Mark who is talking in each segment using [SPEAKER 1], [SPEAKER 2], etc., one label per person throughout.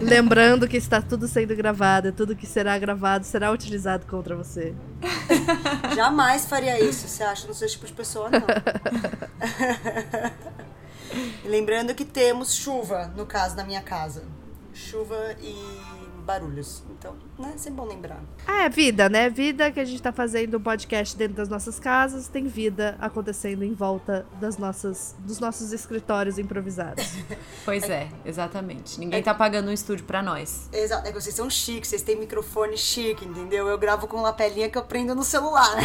[SPEAKER 1] Lembrando que está tudo sendo gravado, e tudo que será gravado será utilizado contra você.
[SPEAKER 2] Jamais faria isso, você acha? Não sou esse tipo de pessoa, não. Lembrando que temos chuva, no caso da minha casa. Chuva e barulhos. Então, né, sempre bom lembrar.
[SPEAKER 1] Ah, é vida, né? Vida que a gente tá fazendo um podcast dentro das nossas casas, tem vida acontecendo em volta das nossas, dos nossos escritórios improvisados.
[SPEAKER 3] Pois é, exatamente. Ninguém tá pagando um estúdio pra nós.
[SPEAKER 2] Exato, é que vocês são chiques, vocês têm microfone chique, entendeu? Eu gravo com lapelinha que eu prendo no celular.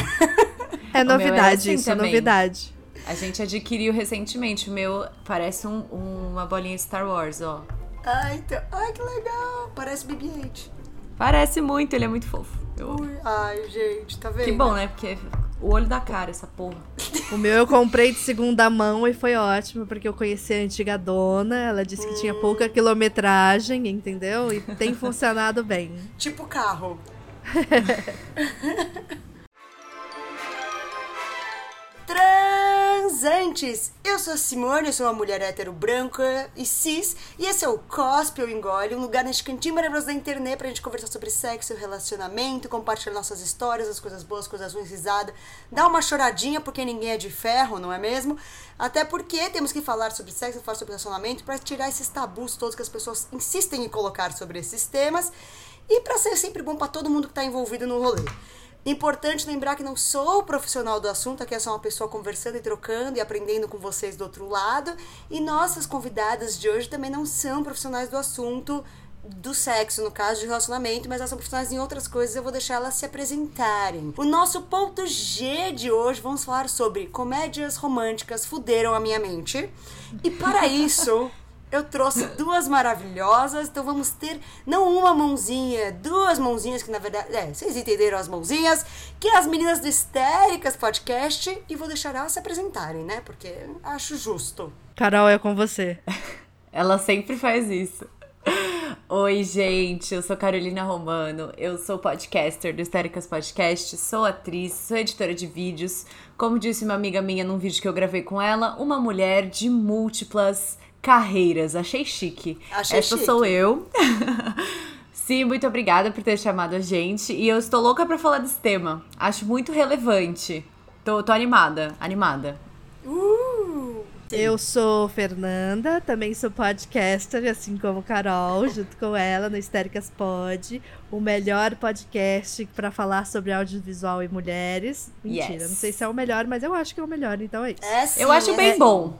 [SPEAKER 1] É
[SPEAKER 3] meu
[SPEAKER 1] novidade
[SPEAKER 3] assim
[SPEAKER 1] isso, é
[SPEAKER 3] também.
[SPEAKER 1] novidade.
[SPEAKER 3] A gente adquiriu recentemente. O meu parece um- uma bolinha Star Wars, ó.
[SPEAKER 2] Ai, então, ai, que legal. Parece BB-8.
[SPEAKER 3] Parece muito, ele é muito fofo. Eu.
[SPEAKER 2] Ui, Ai, gente, tá vendo?
[SPEAKER 3] Que bom, né? Porque o olho da cara, essa porra.
[SPEAKER 1] O meu eu comprei de segunda mão e foi ótimo, porque eu conheci a antiga dona, ela disse que tinha pouca quilometragem, entendeu? E tem funcionado bem.
[SPEAKER 2] Tipo carro. Transantes! Eu sou a Simone, eu sou uma mulher hétero branca e cis, e esse é o Cospe ou Engole, um lugar neste cantinho maravilhoso da internet pra gente conversar sobre sexo, relacionamento, compartilhar nossas histórias, as coisas boas, coisas ruins, risada, dar uma choradinha porque ninguém é de ferro, não é mesmo? Até porque temos que falar sobre sexo, falar sobre relacionamento pra tirar esses tabus todos que as pessoas insistem em colocar sobre esses temas e pra ser sempre bom pra todo mundo que tá envolvido no rolê. Importante lembrar que não sou profissional do assunto, aqui é só uma pessoa conversando e trocando e aprendendo com vocês do outro lado. E nossas convidadas de hoje também não são profissionais do assunto do sexo, no caso de relacionamento, mas elas são profissionais em outras coisas, eu vou deixar elas se apresentarem. O nosso ponto G de hoje, vamos falar sobre comédias românticas fuderam a minha mente. E para isso, eu trouxe duas maravilhosas, então vamos ter não uma mãozinha, duas mãozinhas, que na verdade, é, vocês entenderam as mãozinhas, que é as meninas do Histéricas Podcast, e vou deixar elas se apresentarem, né? Porque acho justo.
[SPEAKER 1] Carol, é com você.
[SPEAKER 3] Ela sempre faz isso. Oi, gente, eu sou Carolina Romano, eu sou podcaster do Histéricas Podcast, sou atriz, sou editora de vídeos. Como disse uma amiga minha num vídeo que eu gravei com ela, uma mulher de múltiplas carreiras. Achei chique.
[SPEAKER 2] Achei
[SPEAKER 3] Essa
[SPEAKER 2] chique.
[SPEAKER 3] sou eu. Sim, muito obrigada por ter chamado a gente. E eu estou louca pra falar desse tema. Acho muito relevante. Tô, tô animada, animada.
[SPEAKER 2] Uh!
[SPEAKER 1] Eu sou Fernanda, também sou podcaster, assim como Carol, junto com ela no Histéricas Pod, o melhor podcast para falar sobre audiovisual e mulheres. Mentira,
[SPEAKER 3] Yes.
[SPEAKER 1] não sei se é o melhor, mas eu acho que é o melhor, então é isso.
[SPEAKER 2] É sim,
[SPEAKER 3] Eu acho
[SPEAKER 2] é
[SPEAKER 3] bem
[SPEAKER 2] sim.
[SPEAKER 3] bom.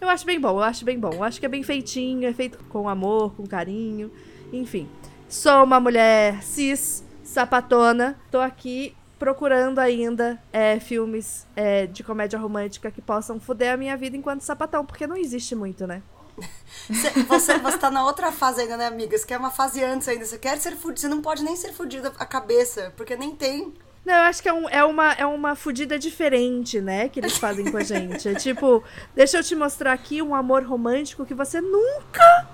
[SPEAKER 1] Eu acho bem bom, eu acho bem bom. Eu acho que é bem feitinho, é feito com amor, com carinho, enfim. Sou uma mulher cis, sapatona, tô aqui procurando ainda é, filmes é, de comédia romântica que possam fuder a minha vida enquanto sapatão, porque não existe muito, né?
[SPEAKER 2] Cê- Você, você tá na outra fase ainda, né, amigas? Que é uma fase antes ainda. Você quer ser fudido, você não pode nem ser fudido a cabeça, porque nem tem.
[SPEAKER 1] Não, eu acho que é, um- é uma, é uma fudida diferente, né? Que eles fazem com a gente. É tipo, deixa eu te mostrar aqui um amor romântico que você nunca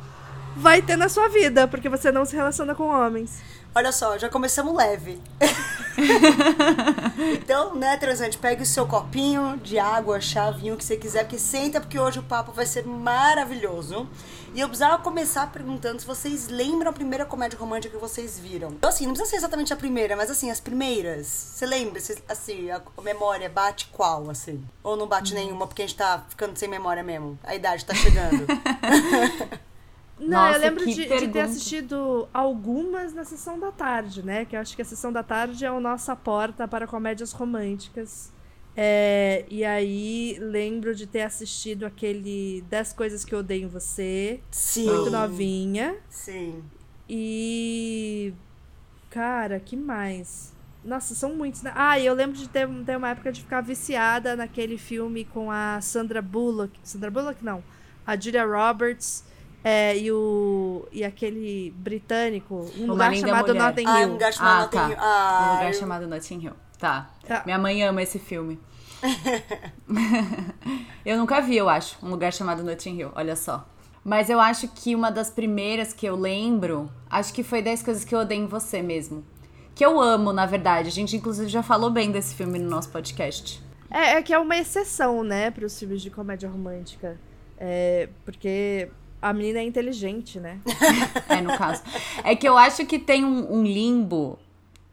[SPEAKER 1] vai ter na sua vida, porque você não se relaciona com homens.
[SPEAKER 2] Olha só, já começamos leve. então, né, transante, pegue o seu copinho de água, chá, vinho, o que você quiser, porque senta, porque hoje o papo vai ser maravilhoso. E eu precisava começar perguntando se vocês lembram a primeira comédia romântica que vocês viram. Então, assim, não precisa ser exatamente a primeira, mas assim, as primeiras. Você lembra? Você- assim, a memória bate qual, assim? Ou não bate nenhuma, porque a gente tá ficando sem memória mesmo? A idade tá chegando.
[SPEAKER 1] Não,
[SPEAKER 3] Nossa,
[SPEAKER 1] eu lembro de, de ter assistido algumas na sessão da tarde, né? Que eu acho que a sessão da tarde é a nossa porta para comédias românticas. É, e aí lembro de ter assistido aquele 10 Coisas que eu odeio em você,
[SPEAKER 2] Sim.
[SPEAKER 1] muito novinha.
[SPEAKER 2] Sim.
[SPEAKER 1] E. Cara, que mais? Nossa, são muitos, né? Ah, e eu lembro de ter, ter uma época de ficar viciada naquele filme com a Sandra Bullock. Sandra Bullock, não. A Julia Roberts é, e o. E aquele britânico. Um lugar chamado. Notting
[SPEAKER 2] Ah,
[SPEAKER 1] Hill.
[SPEAKER 2] um lugar chamado
[SPEAKER 3] Ah,
[SPEAKER 2] Notting
[SPEAKER 3] tá.
[SPEAKER 2] Hill.
[SPEAKER 3] Um
[SPEAKER 2] Ah,
[SPEAKER 3] lugar
[SPEAKER 2] eu-
[SPEAKER 3] chamado Notting Hill. Tá.
[SPEAKER 1] Tá.
[SPEAKER 3] Minha mãe ama esse filme. eu nunca vi, eu acho, um lugar chamado Notting Hill, olha só. Mas eu acho que uma das primeiras que eu lembro, acho que foi 10 coisas que eu odeio em você mesmo. Que eu amo, na verdade. A gente, inclusive, já falou bem desse filme no nosso podcast.
[SPEAKER 1] É, é que é uma exceção, né, para os filmes de comédia romântica. É, porque a menina é inteligente, né?
[SPEAKER 3] é, no caso. É que eu acho que tem um, um limbo,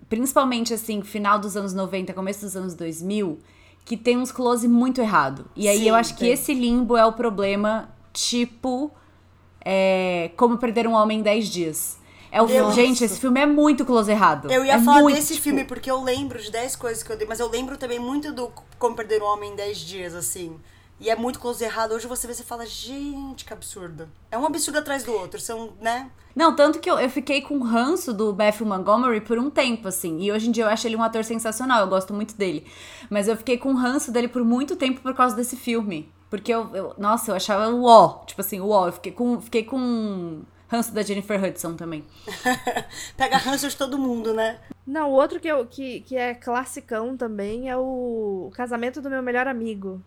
[SPEAKER 3] principalmente assim, final dos anos 90, começo dos anos 2000, que tem uns close muito errado. E aí
[SPEAKER 2] Sim,
[SPEAKER 3] eu acho que
[SPEAKER 2] tem.
[SPEAKER 3] esse limbo é o problema, tipo, é, Como Perder um Homem em 10 Dias. É o
[SPEAKER 2] Nossa.
[SPEAKER 3] Gente, esse filme é muito close errado.
[SPEAKER 2] Eu ia
[SPEAKER 3] é
[SPEAKER 2] falar
[SPEAKER 3] muito,
[SPEAKER 2] desse
[SPEAKER 3] tipo,
[SPEAKER 2] filme porque eu lembro de 10 coisas que eu dei, mas eu lembro também muito do Como Perder um Homem em 10 Dias, assim. E é muito close errado. Hoje você vê e fala, gente, que absurdo. É um absurdo atrás do outro. São, né?
[SPEAKER 3] Não, tanto que eu, eu fiquei com ranço do Matthew Montgomery por um tempo, assim. E hoje em dia eu acho ele um ator sensacional, eu gosto muito dele. Mas eu fiquei com ranço dele por muito tempo por causa desse filme. Porque eu, eu- nossa, eu achava o ó, tipo assim, o ó. Eu fiquei com, fiquei com ranço da Jennifer Hudson também.
[SPEAKER 2] Pega ranço de todo mundo, né?
[SPEAKER 1] Não, o outro que, eu, que, que é classicão também é o, o Casamento do Meu Melhor Amigo.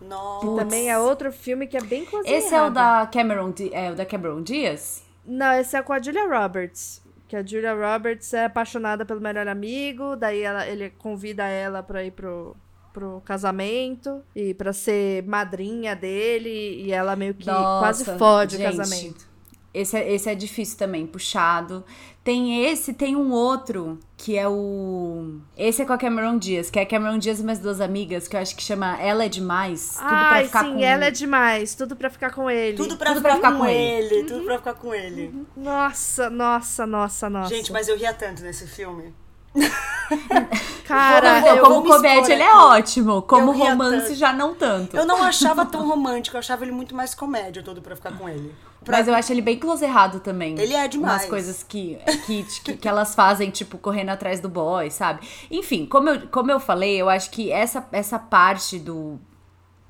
[SPEAKER 2] Nossa.
[SPEAKER 1] Que também é outro filme que é bem close
[SPEAKER 3] Esse é o da Cameron, é, o da Cameron Diaz?
[SPEAKER 1] Não, esse é com a Julia Roberts. Que a Julia Roberts é apaixonada pelo melhor amigo, daí ela, ele convida ela pra ir pro, pro casamento e pra ser madrinha dele, e ela meio que quase
[SPEAKER 3] Nossa,
[SPEAKER 1] fode
[SPEAKER 3] gente,
[SPEAKER 1] o casamento.
[SPEAKER 3] Esse é, esse é difícil também, puxado. Tem esse, tem um outro, que é o. Esse é com a Cameron Diaz, que é a Cameron Diaz e mais duas amigas, que eu acho que chama Ela é Demais. Tudo pra
[SPEAKER 1] Ai,
[SPEAKER 3] ficar
[SPEAKER 1] sim,
[SPEAKER 3] com...
[SPEAKER 1] ela é demais. Tudo pra ficar com ele.
[SPEAKER 2] Tudo pra,
[SPEAKER 3] Tudo
[SPEAKER 2] ficar,
[SPEAKER 3] pra ficar
[SPEAKER 2] com,
[SPEAKER 3] com
[SPEAKER 2] ele. Tudo pra ficar com ele.
[SPEAKER 1] Uhum. Nossa, nossa, nossa, nossa.
[SPEAKER 2] Gente, mas eu ria tanto nesse filme.
[SPEAKER 1] Cara,
[SPEAKER 2] Vou-
[SPEAKER 1] eu
[SPEAKER 3] Como comédia, ele é ótimo. Como romance,
[SPEAKER 2] tanto.
[SPEAKER 3] já não tanto.
[SPEAKER 2] Eu não achava tão romântico, eu achava ele muito mais comédia, tudo pra ficar com ele. Pra-
[SPEAKER 3] Mas eu acho ele bem close errado também.
[SPEAKER 2] Ele é demais.
[SPEAKER 3] Umas coisas que, que, que, que elas fazem, tipo, correndo atrás do boy, sabe? Enfim, como eu, como eu falei, eu acho que essa, essa parte do,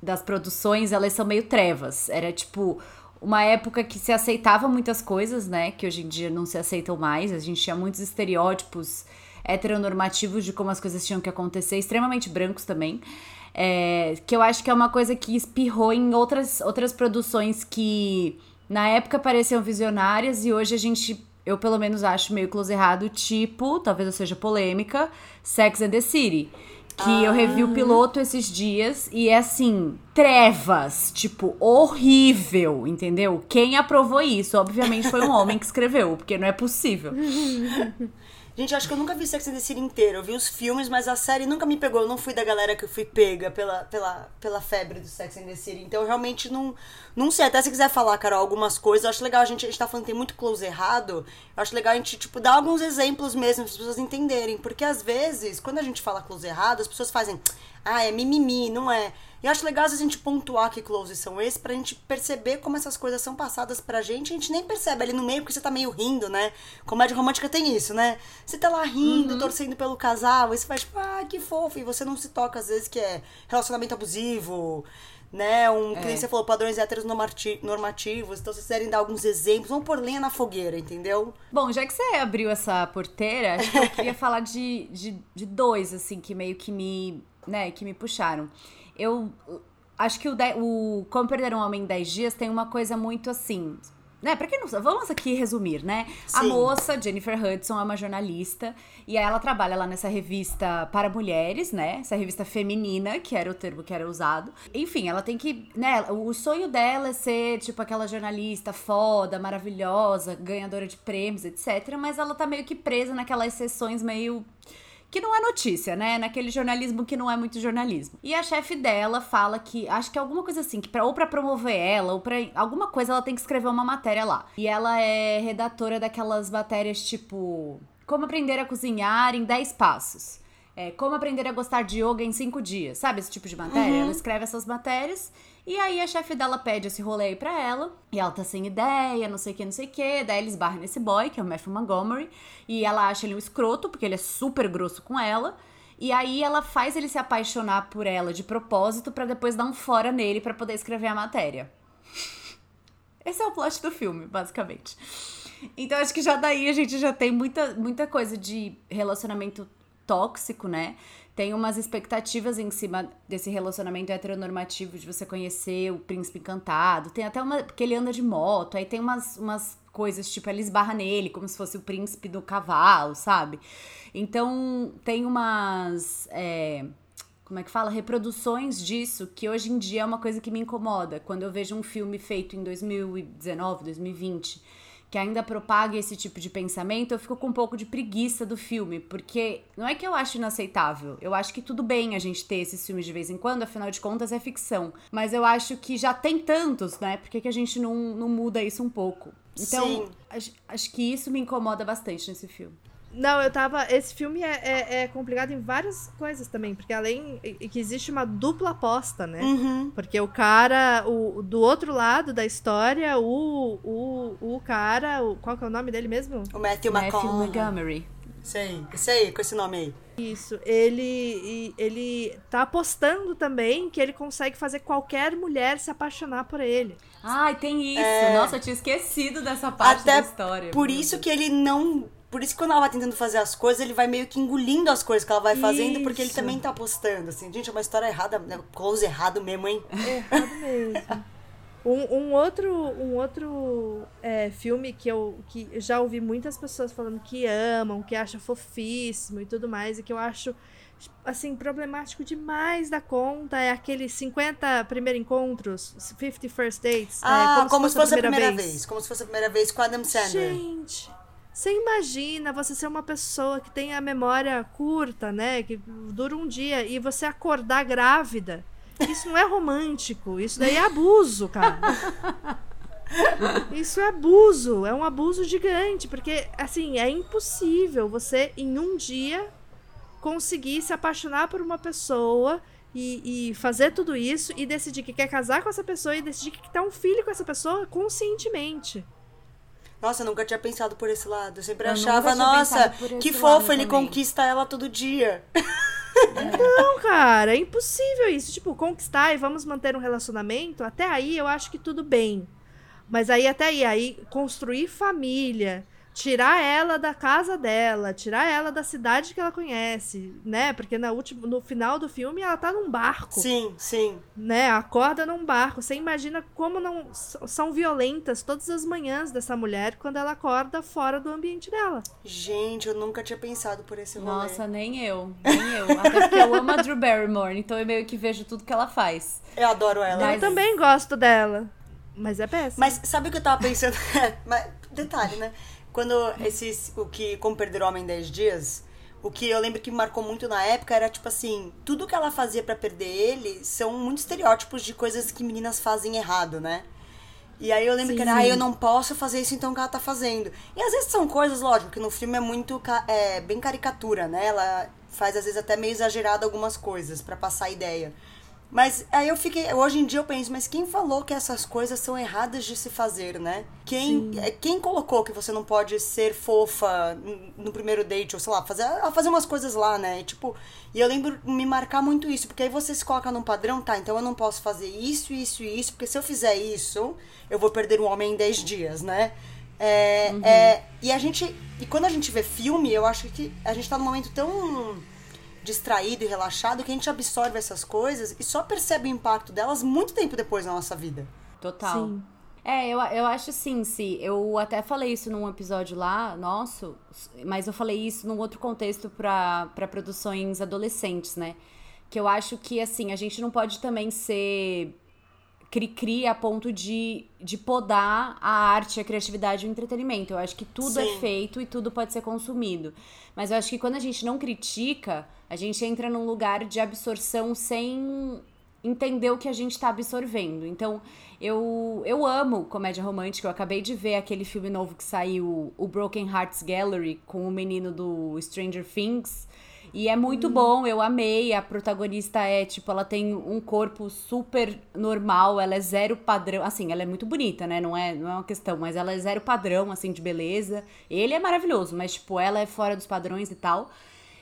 [SPEAKER 3] das produções, elas são meio trevas. Era, tipo, uma época que se aceitava muitas coisas, né? Que hoje em dia não se aceitam mais. A gente tinha muitos estereótipos heteronormativos de como as coisas tinham que acontecer, extremamente brancos também. É, que eu acho que é uma coisa que espirrou em outras, outras produções que na época pareciam visionárias e hoje a gente, eu pelo menos acho meio close errado, tipo, talvez eu seja polêmica, Sex and the City. Que eu revi o piloto esses dias e é assim, trevas, tipo, horrível, entendeu? Quem aprovou isso? Obviamente foi um homem que escreveu, porque não é possível.
[SPEAKER 2] Gente, acho que eu nunca vi Sex and the City inteiro. Eu vi os filmes, mas a série nunca me pegou. Eu não fui da galera que eu fui pega pela, pela, pela febre do Sex and the City. Então, eu realmente não, não sei. Até se quiser falar, Carol, algumas coisas, eu acho legal. A gente, a gente tá falando que tem muito close errado. Eu acho legal a gente, tipo, dar alguns exemplos mesmo para as pessoas entenderem. Porque, às vezes, quando a gente fala close errado, as pessoas fazem... Ah, é mimimi, não é... E acho legal a gente pontuar que closes são esses pra gente perceber como essas coisas são passadas pra gente. A gente nem percebe ali no meio porque você tá meio rindo, né? Comédia romântica tem isso, né? Você tá lá rindo, torcendo pelo casal, e você faz tipo, ah, que fofo. E você não se toca às vezes que é relacionamento abusivo, né? Um, que nem você falou, padrões héteros normati- normativos. Então, se vocês quiserem dar alguns exemplos, vamos pôr lenha na fogueira, entendeu?
[SPEAKER 3] Bom, já que você abriu essa porteira, acho que eu queria falar de, de, de dois, assim, que meio que me, né, que me puxaram. Eu acho que o, de- o Como Perder um Homem em 10 Dias tem uma coisa muito assim... Né, pra quem não sabe, vamos aqui resumir, né? A
[SPEAKER 2] Sim.
[SPEAKER 3] moça, Jennifer Hudson, é uma jornalista e ela trabalha lá nessa revista para mulheres, né? Essa revista feminina, que era o termo que era usado. Enfim, ela tem que, né? O sonho dela é ser, tipo, aquela jornalista foda, maravilhosa, ganhadora de prêmios, etc. Mas ela tá meio que presa naquelas sessões meio que não é notícia, né? Naquele jornalismo que não é muito jornalismo. E a chefe dela fala que, acho que é alguma coisa assim, que pra, ou pra promover ela, ou pra alguma coisa ela tem que escrever uma matéria lá. E ela é redatora daquelas matérias tipo Como aprender a cozinhar em 10 passos. É, como aprender a gostar de yoga em 5 dias. Sabe esse tipo de matéria? Ela escreve essas matérias e aí a chefe dela pede esse rolê aí pra ela. E ela tá sem ideia, não sei o que, não sei o que. Daí eles barram nesse boy, que é o Matthew Montgomery. E ela acha ele um escroto, porque ele é super grosso com ela. E aí ela faz ele se apaixonar por ela de propósito pra depois dar um fora nele pra poder escrever a matéria. Esse é o plot do filme, basicamente. Então acho que já daí a gente já tem muita, muita coisa de relacionamento tóxico, né? Tem umas expectativas em cima desse relacionamento heteronormativo de você conhecer o príncipe encantado. Tem até uma. Porque ele anda de moto, aí tem umas, umas coisas, tipo, ela esbarra nele, como se fosse o príncipe do cavalo, sabe? Então tem umas. é, como é que fala? Reproduções disso, que hoje em dia é uma coisa que me incomoda. Quando eu vejo um filme feito em 2019, 2020 que ainda propaga esse tipo de pensamento, eu fico com um pouco de preguiça do filme, porque não é que eu acho inaceitável, eu acho que tudo bem a gente ter esses filmes de vez em quando, afinal de contas é ficção, mas eu acho que já tem tantos, né? Por que, que a gente não, não muda isso um pouco? Então, acho, acho que isso me incomoda bastante nesse filme.
[SPEAKER 1] Não, eu tava. Esse filme é, é, é, complicado em várias coisas também, porque além que existe uma dupla aposta, né?
[SPEAKER 2] Uhum.
[SPEAKER 1] Porque o cara, o, do outro lado da história, o, o, o cara, o, qual que é o nome dele mesmo?
[SPEAKER 2] O Matthew,
[SPEAKER 3] Matthew. Montgomery.
[SPEAKER 2] Sei, isso aí, com esse nome aí.
[SPEAKER 1] Isso, ele, ele tá apostando também que ele consegue fazer qualquer mulher se apaixonar por ele.
[SPEAKER 3] Ai, tem isso. Nossa, eu tinha esquecido dessa parte
[SPEAKER 2] Até
[SPEAKER 3] da história.
[SPEAKER 2] por isso
[SPEAKER 3] Deus.
[SPEAKER 2] que ele não. Por isso que quando ela vai tentando fazer as coisas, ele vai meio que engolindo as coisas que ela vai fazendo, porque ele
[SPEAKER 1] Isso.
[SPEAKER 2] também tá apostando, assim. Gente, é uma história errada, né? close errado mesmo, hein?
[SPEAKER 1] Errado mesmo. Um, um outro, um outro é, filme que eu que eu já ouvi muitas pessoas falando que amam, que acham fofíssimo e tudo mais, e que eu acho assim problemático demais da conta é aquele 50 primeiros encontros, 50 first dates.
[SPEAKER 2] Ah,
[SPEAKER 1] é,
[SPEAKER 2] como, se fosse a primeira vez. Como se fosse a primeira vez com Adam Sandler.
[SPEAKER 1] Gente, você imagina você ser uma pessoa que tem a memória curta, né? Que dura um dia e você acordar grávida. Isso não é romântico, isso daí é abuso, cara. Isso é abuso, é um abuso gigante, porque assim, é impossível você em um dia conseguir se apaixonar por uma pessoa e, e fazer tudo isso e decidir que quer casar com essa pessoa e decidir que quer ter um filho com essa pessoa conscientemente.
[SPEAKER 2] Nossa, eu nunca tinha pensado por esse lado. Eu sempre
[SPEAKER 3] Eu
[SPEAKER 2] achava, nossa, que fofo, ele
[SPEAKER 3] também.
[SPEAKER 2] conquista ela todo dia.
[SPEAKER 1] Não, cara, é impossível isso. Tipo, conquistar e vamos manter um relacionamento, até aí eu acho que tudo bem. Mas aí até aí, aí construir família, tirar ela da casa dela, tirar ela da cidade que ela conhece, né? Porque na última, no final do filme ela tá num barco,
[SPEAKER 2] Sim, sim.
[SPEAKER 1] né? Acorda num barco. Você imagina como não são violentas todas as manhãs dessa mulher quando ela acorda fora do ambiente dela.
[SPEAKER 2] Gente, eu nunca tinha pensado por esse rolê.
[SPEAKER 3] Nossa, nem eu. Nem eu. Até porque eu amo a Drew Barrymore, então eu meio que vejo tudo que ela faz.
[SPEAKER 2] Eu adoro ela.
[SPEAKER 3] Mas-
[SPEAKER 1] Eu também gosto dela, mas é péssimo.
[SPEAKER 2] Mas sabe o que eu tava pensando? Mas, detalhe, né? Quando esses. O que. Como perder o homem em 10 dias. O que eu lembro que me marcou muito na época era tipo assim: tudo que ela fazia pra perder ele são muitos estereótipos de coisas que meninas fazem errado, né? E aí eu lembro que era, ah, eu não posso fazer isso, então o que ela tá fazendo. E às vezes são coisas, lógico, que no filme é muito, é, bem caricatura, né? Ela faz às vezes até meio exagerado algumas coisas pra passar a ideia. Mas aí eu fiquei, hoje em dia eu penso, mas quem falou que essas coisas são erradas de se fazer, né? Quem, é, quem colocou que você não pode ser fofa no primeiro date, ou sei lá, fazer, fazer umas coisas lá, né? E, tipo, e eu lembro me marcar muito isso, porque aí você se coloca num padrão, tá, então eu não posso fazer isso, isso e isso, porque se eu fizer isso, eu vou perder um homem em 10 dias, né? É, é, e a gente, e quando a gente vê filme, eu acho que a gente tá num momento tão distraído e relaxado que a gente absorve essas coisas e só percebe o impacto delas muito tempo depois na nossa vida.
[SPEAKER 3] Total.
[SPEAKER 1] Sim.
[SPEAKER 3] É, eu, eu acho sim, sim. Eu até falei isso num episódio lá, nosso, mas eu falei isso num outro contexto para produções adolescentes, né? Que eu acho que, assim, a gente não pode também ser cri-cri a ponto de, de podar a arte, a criatividade e o entretenimento. Eu acho que tudo é
[SPEAKER 2] Sim.
[SPEAKER 3] feito e tudo pode ser consumido. Mas eu acho que quando a gente não critica, a gente entra num lugar de absorção sem entender o que a gente tá absorvendo. Então, eu, eu amo comédia romântica. Eu acabei de ver aquele filme novo que saiu, o Broken Hearts Gallery, com o menino do Stranger Things. E é muito bom, eu amei. A protagonista é, tipo, ela tem um corpo super normal, ela é zero padrão. Assim, ela é muito bonita, né? Não é, não é uma questão, mas ela é zero padrão, assim, de beleza. Ele é maravilhoso, mas, tipo, ela é fora dos padrões e tal.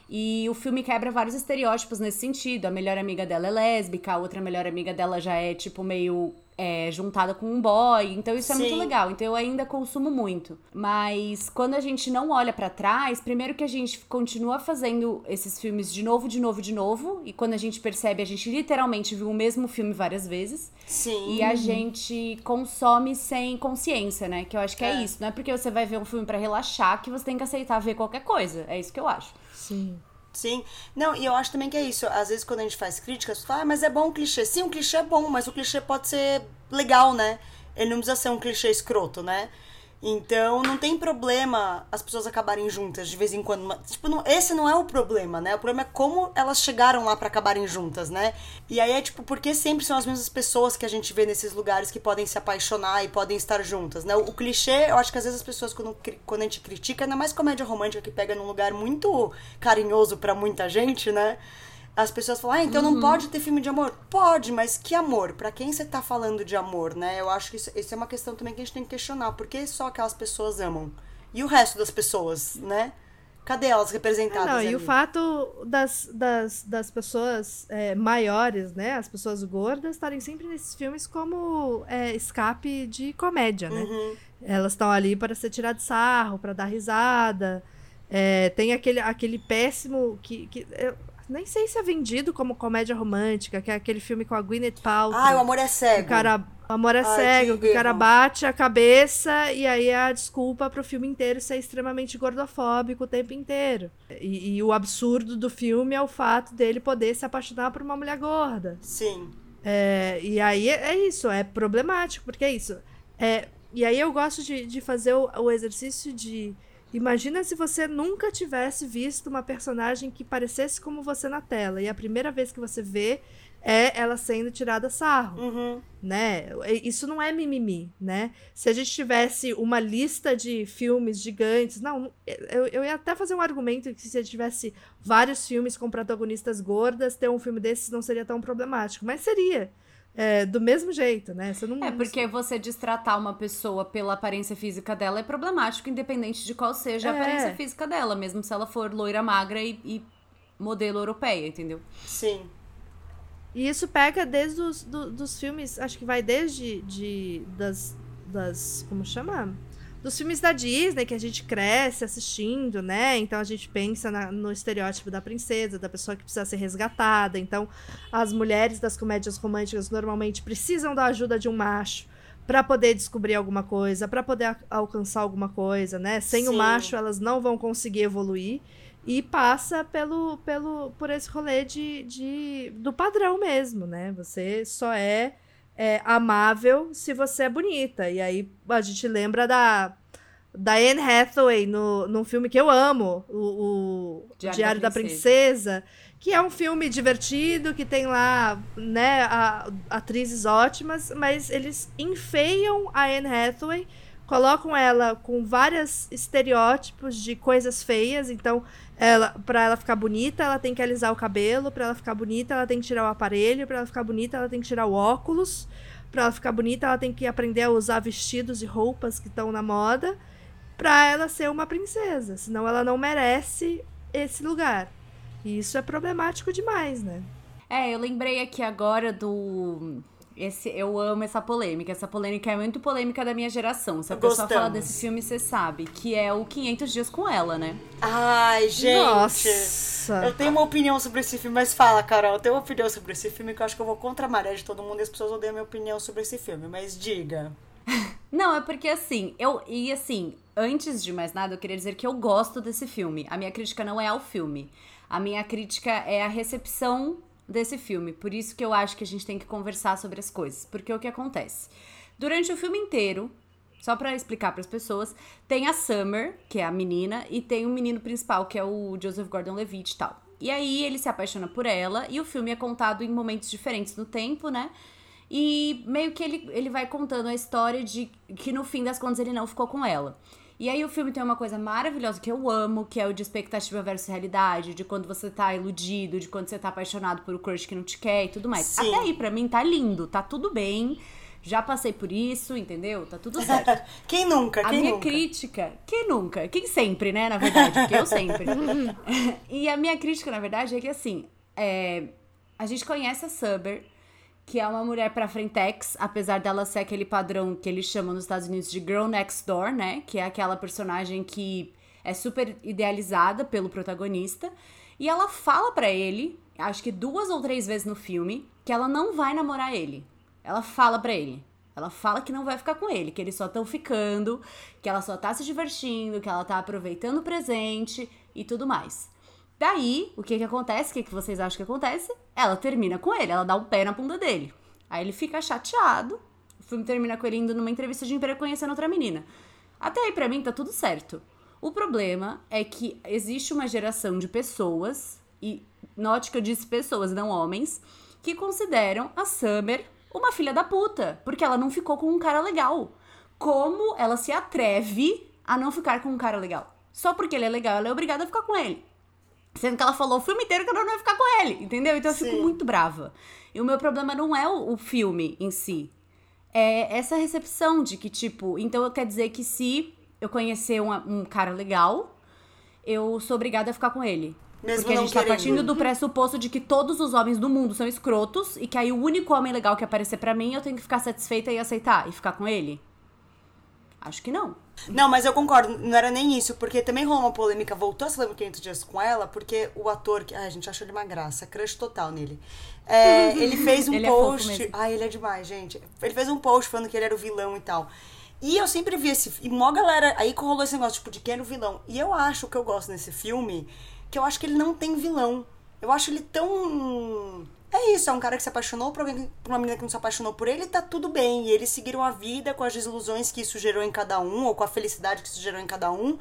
[SPEAKER 3] E o filme quebra vários estereótipos nesse sentido. A melhor amiga dela é lésbica, a outra melhor amiga dela já é, tipo, meio é, juntada com um boy. Então isso é muito
[SPEAKER 2] Sim.
[SPEAKER 3] legal. Então eu ainda consumo muito. Mas quando a gente não olha pra trás, primeiro que a gente continua fazendo esses filmes de novo, de novo, de novo. E quando a gente percebe, a gente literalmente viu o mesmo filme várias vezes.
[SPEAKER 2] Sim.
[SPEAKER 3] E a gente consome sem consciência, né? Que eu acho que é,
[SPEAKER 2] É.
[SPEAKER 3] isso. Não é porque você vai ver um filme pra relaxar que você tem que aceitar ver qualquer coisa. É isso que eu acho.
[SPEAKER 1] Sim.
[SPEAKER 2] Sim. Não, e eu acho também que é isso. Às vezes quando a gente faz críticas, fala, ah, mas é bom o clichê. Sim, o clichê é bom, mas o clichê pode ser legal, né? Ele não precisa ser um clichê escroto, né? Então não tem problema as pessoas acabarem juntas de vez em quando. Tipo, não, esse não é o problema, né? O problema é como elas chegaram lá para acabarem juntas, né? E aí é tipo, porque sempre são as mesmas pessoas que a gente vê nesses lugares que podem se apaixonar e podem estar juntas, né? O, o clichê, eu acho que às vezes as pessoas, quando, quando a gente critica, ainda mais comédia romântica que pega num lugar muito carinhoso para muita gente, né? As pessoas falam, ah, então uhum. não pode ter filme de amor. Pode, mas que amor? Para quem você tá falando de amor, né? Eu acho que isso, isso, é uma questão também que a gente tem que questionar. Por que só aquelas pessoas amam? E o resto das pessoas, né? Cadê elas representadas? É, não,
[SPEAKER 1] ali?
[SPEAKER 2] e
[SPEAKER 1] o fato das, das, das pessoas é, maiores, né? As pessoas gordas estarem sempre nesses filmes como é, escape de comédia, né? Uhum. Elas estão ali para ser tirado de sarro, para dar risada. É, tem aquele, aquele péssimo que, que nem sei se é vendido como comédia romântica, que é aquele filme com a Gwyneth Paltrow.
[SPEAKER 2] Ah, o Amor é Cego.
[SPEAKER 1] O cara, o Amor é Ai, Cego, que o cara bate a cabeça e aí é a desculpa pro filme inteiro ser extremamente gordofóbico o tempo inteiro. E, e o absurdo do filme é o fato dele poder se apaixonar por uma mulher gorda.
[SPEAKER 2] Sim.
[SPEAKER 1] É, e aí é, é, isso, é problemático, porque é isso. É, e aí eu gosto de, de fazer o, o exercício de Imagina se você nunca tivesse visto uma personagem que parecesse como você na tela e a primeira vez que você vê é ela sendo tirada sarro,
[SPEAKER 2] uhum.
[SPEAKER 1] né? Isso não é mimimi, né? Se a gente tivesse uma lista de filmes gigantes, não, eu, eu ia até fazer um argumento que se a gente tivesse vários filmes com protagonistas gordas, ter um filme desses não seria tão problemático, mas seria é, do mesmo jeito, né? Você não,
[SPEAKER 3] é porque você destratar uma pessoa pela aparência física dela é problemático, independente de qual seja é. a aparência física dela, mesmo se ela for loira, magra e, e modelo europeia, entendeu?
[SPEAKER 2] Sim.
[SPEAKER 1] E isso pega desde os do, dos filmes, acho que vai desde de, das, das. Como chama? Dos filmes da Disney que a gente cresce assistindo, né? Então a gente pensa na, no estereótipo da princesa, da pessoa que precisa ser resgatada. Então as mulheres das comédias românticas normalmente precisam da ajuda de um macho para poder descobrir alguma coisa, para poder alcançar alguma coisa, né? Sem Sim. o macho elas não vão conseguir evoluir e passa pelo, pelo por esse rolê de, de do padrão mesmo, né? Você só é é, amável se você é bonita. E aí a gente lembra da, da Anne Hathaway no, num filme que eu amo, o, o Diário, Diário da, Princesa. da, Princesa. que é um filme divertido, que tem lá, né, a, atrizes ótimas, mas eles enfeiam a Anne Hathaway colocam ela com vários estereótipos de coisas feias, então ela para ela ficar bonita, ela tem que alisar o cabelo, para ela ficar bonita, ela tem que tirar o aparelho, para ela ficar bonita, ela tem que tirar o óculos, para ela ficar bonita, ela tem que aprender a usar vestidos e roupas que estão na moda, para ela ser uma princesa, senão ela não merece esse lugar. E isso é problemático demais, né?
[SPEAKER 3] É, eu lembrei aqui agora do esse, eu amo essa polêmica. Essa polêmica é muito polêmica da minha geração. Se a Gostamos. pessoa fala desse filme, você sabe. Que é o 500 Dias com Ela, né?
[SPEAKER 2] Ai, gente.
[SPEAKER 1] Nossa.
[SPEAKER 2] Eu tenho uma opinião sobre esse filme, mas fala, Carol. Eu tenho uma opinião sobre esse filme que eu acho que eu vou contra a maré de todo mundo e as pessoas odeiam a minha opinião sobre esse filme. Mas diga.
[SPEAKER 3] Não, é porque assim, eu. E assim, antes de mais nada, eu queria dizer que eu gosto desse filme. A minha crítica não é ao filme. A minha crítica é a recepção desse filme. Por isso que eu acho que a gente tem que conversar sobre as coisas. Porque o que acontece? Durante o filme inteiro, só para explicar para as pessoas, tem a Summer, que é a menina, e tem o menino principal, que é o Joseph Gordon-Levitt e tal. E aí ele se apaixona por ela, e o filme é contado em momentos diferentes no tempo, né? E meio que ele, ele vai contando a história de que no fim das contas ele não ficou com ela. E aí o filme tem uma coisa maravilhosa que eu amo, que é o de expectativa versus realidade, de quando você tá iludido, de quando você tá apaixonado por o um crush que não te quer e tudo mais. Sim. Até aí, pra mim, tá lindo, tá tudo bem. Já passei por isso, entendeu? Tá tudo certo.
[SPEAKER 2] quem nunca?
[SPEAKER 3] Quem
[SPEAKER 2] a
[SPEAKER 3] minha
[SPEAKER 2] nunca?
[SPEAKER 3] crítica, quem nunca? Quem sempre, né, na verdade, porque eu sempre. e a minha crítica, na verdade, é que assim, é, a gente conhece a Suber, que é uma mulher pra frentex, apesar dela ser aquele padrão que eles chamam nos Estados Unidos de Girl Next Door, né? Que é aquela personagem que é super idealizada pelo protagonista. E ela fala para ele, acho que duas ou três vezes no filme, que ela não vai namorar ele. Ela fala para ele. Ela fala que não vai ficar com ele, que eles só estão ficando, que ela só tá se divertindo, que ela tá aproveitando o presente e tudo mais. Daí, o que que acontece? O que, que vocês acham que acontece? Ela termina com ele, ela dá um pé na bunda dele. Aí ele fica chateado. O filme termina com ele indo numa entrevista de emprego conhecendo outra menina. Até aí, pra mim, tá tudo certo. O problema é que existe uma geração de pessoas, e note que eu disse pessoas, não homens, que consideram a Summer uma filha da puta, porque ela não ficou com um cara legal. Como ela se atreve a não ficar com um cara legal? Só porque ele é legal, ela é obrigada a ficar com ele. Sendo que ela falou o filme inteiro que ela não ia ficar com ele, entendeu? Então eu fico
[SPEAKER 2] Sim.
[SPEAKER 3] muito brava. E o meu problema não é o, o filme em si. É essa recepção de que, tipo, então quer dizer que se eu conhecer um, um cara legal, eu sou obrigada a ficar com ele.
[SPEAKER 2] Mesmo
[SPEAKER 3] Porque a gente tá
[SPEAKER 2] querendo.
[SPEAKER 3] partindo do pressuposto de que todos os homens do mundo são escrotos e que aí o único homem legal que aparecer pra mim eu tenho que ficar satisfeita e aceitar e ficar com ele? Acho que não.
[SPEAKER 2] Não, mas eu concordo, não era nem isso, porque também rolou uma polêmica, voltou a se lembrar 500 dias com ela, porque o ator, que, ai, a gente achou ele uma graça, crush total nele. É, ele fez um
[SPEAKER 3] Ele é
[SPEAKER 2] post.
[SPEAKER 3] mesmo.
[SPEAKER 2] ai, ele é demais, gente. Ele fez um post falando que ele era o vilão e tal. E eu sempre vi esse. E mó galera. Aí rolou esse negócio, tipo, de quem era o vilão. E eu acho que eu gosto nesse filme, que eu acho que ele não tem vilão. Eu acho ele tão. É isso, é um cara que se apaixonou por, alguém, por uma menina que não se apaixonou por ele, tá tudo bem. E eles seguiram a vida com as desilusões que isso gerou em cada um, ou com a felicidade que isso gerou em cada um.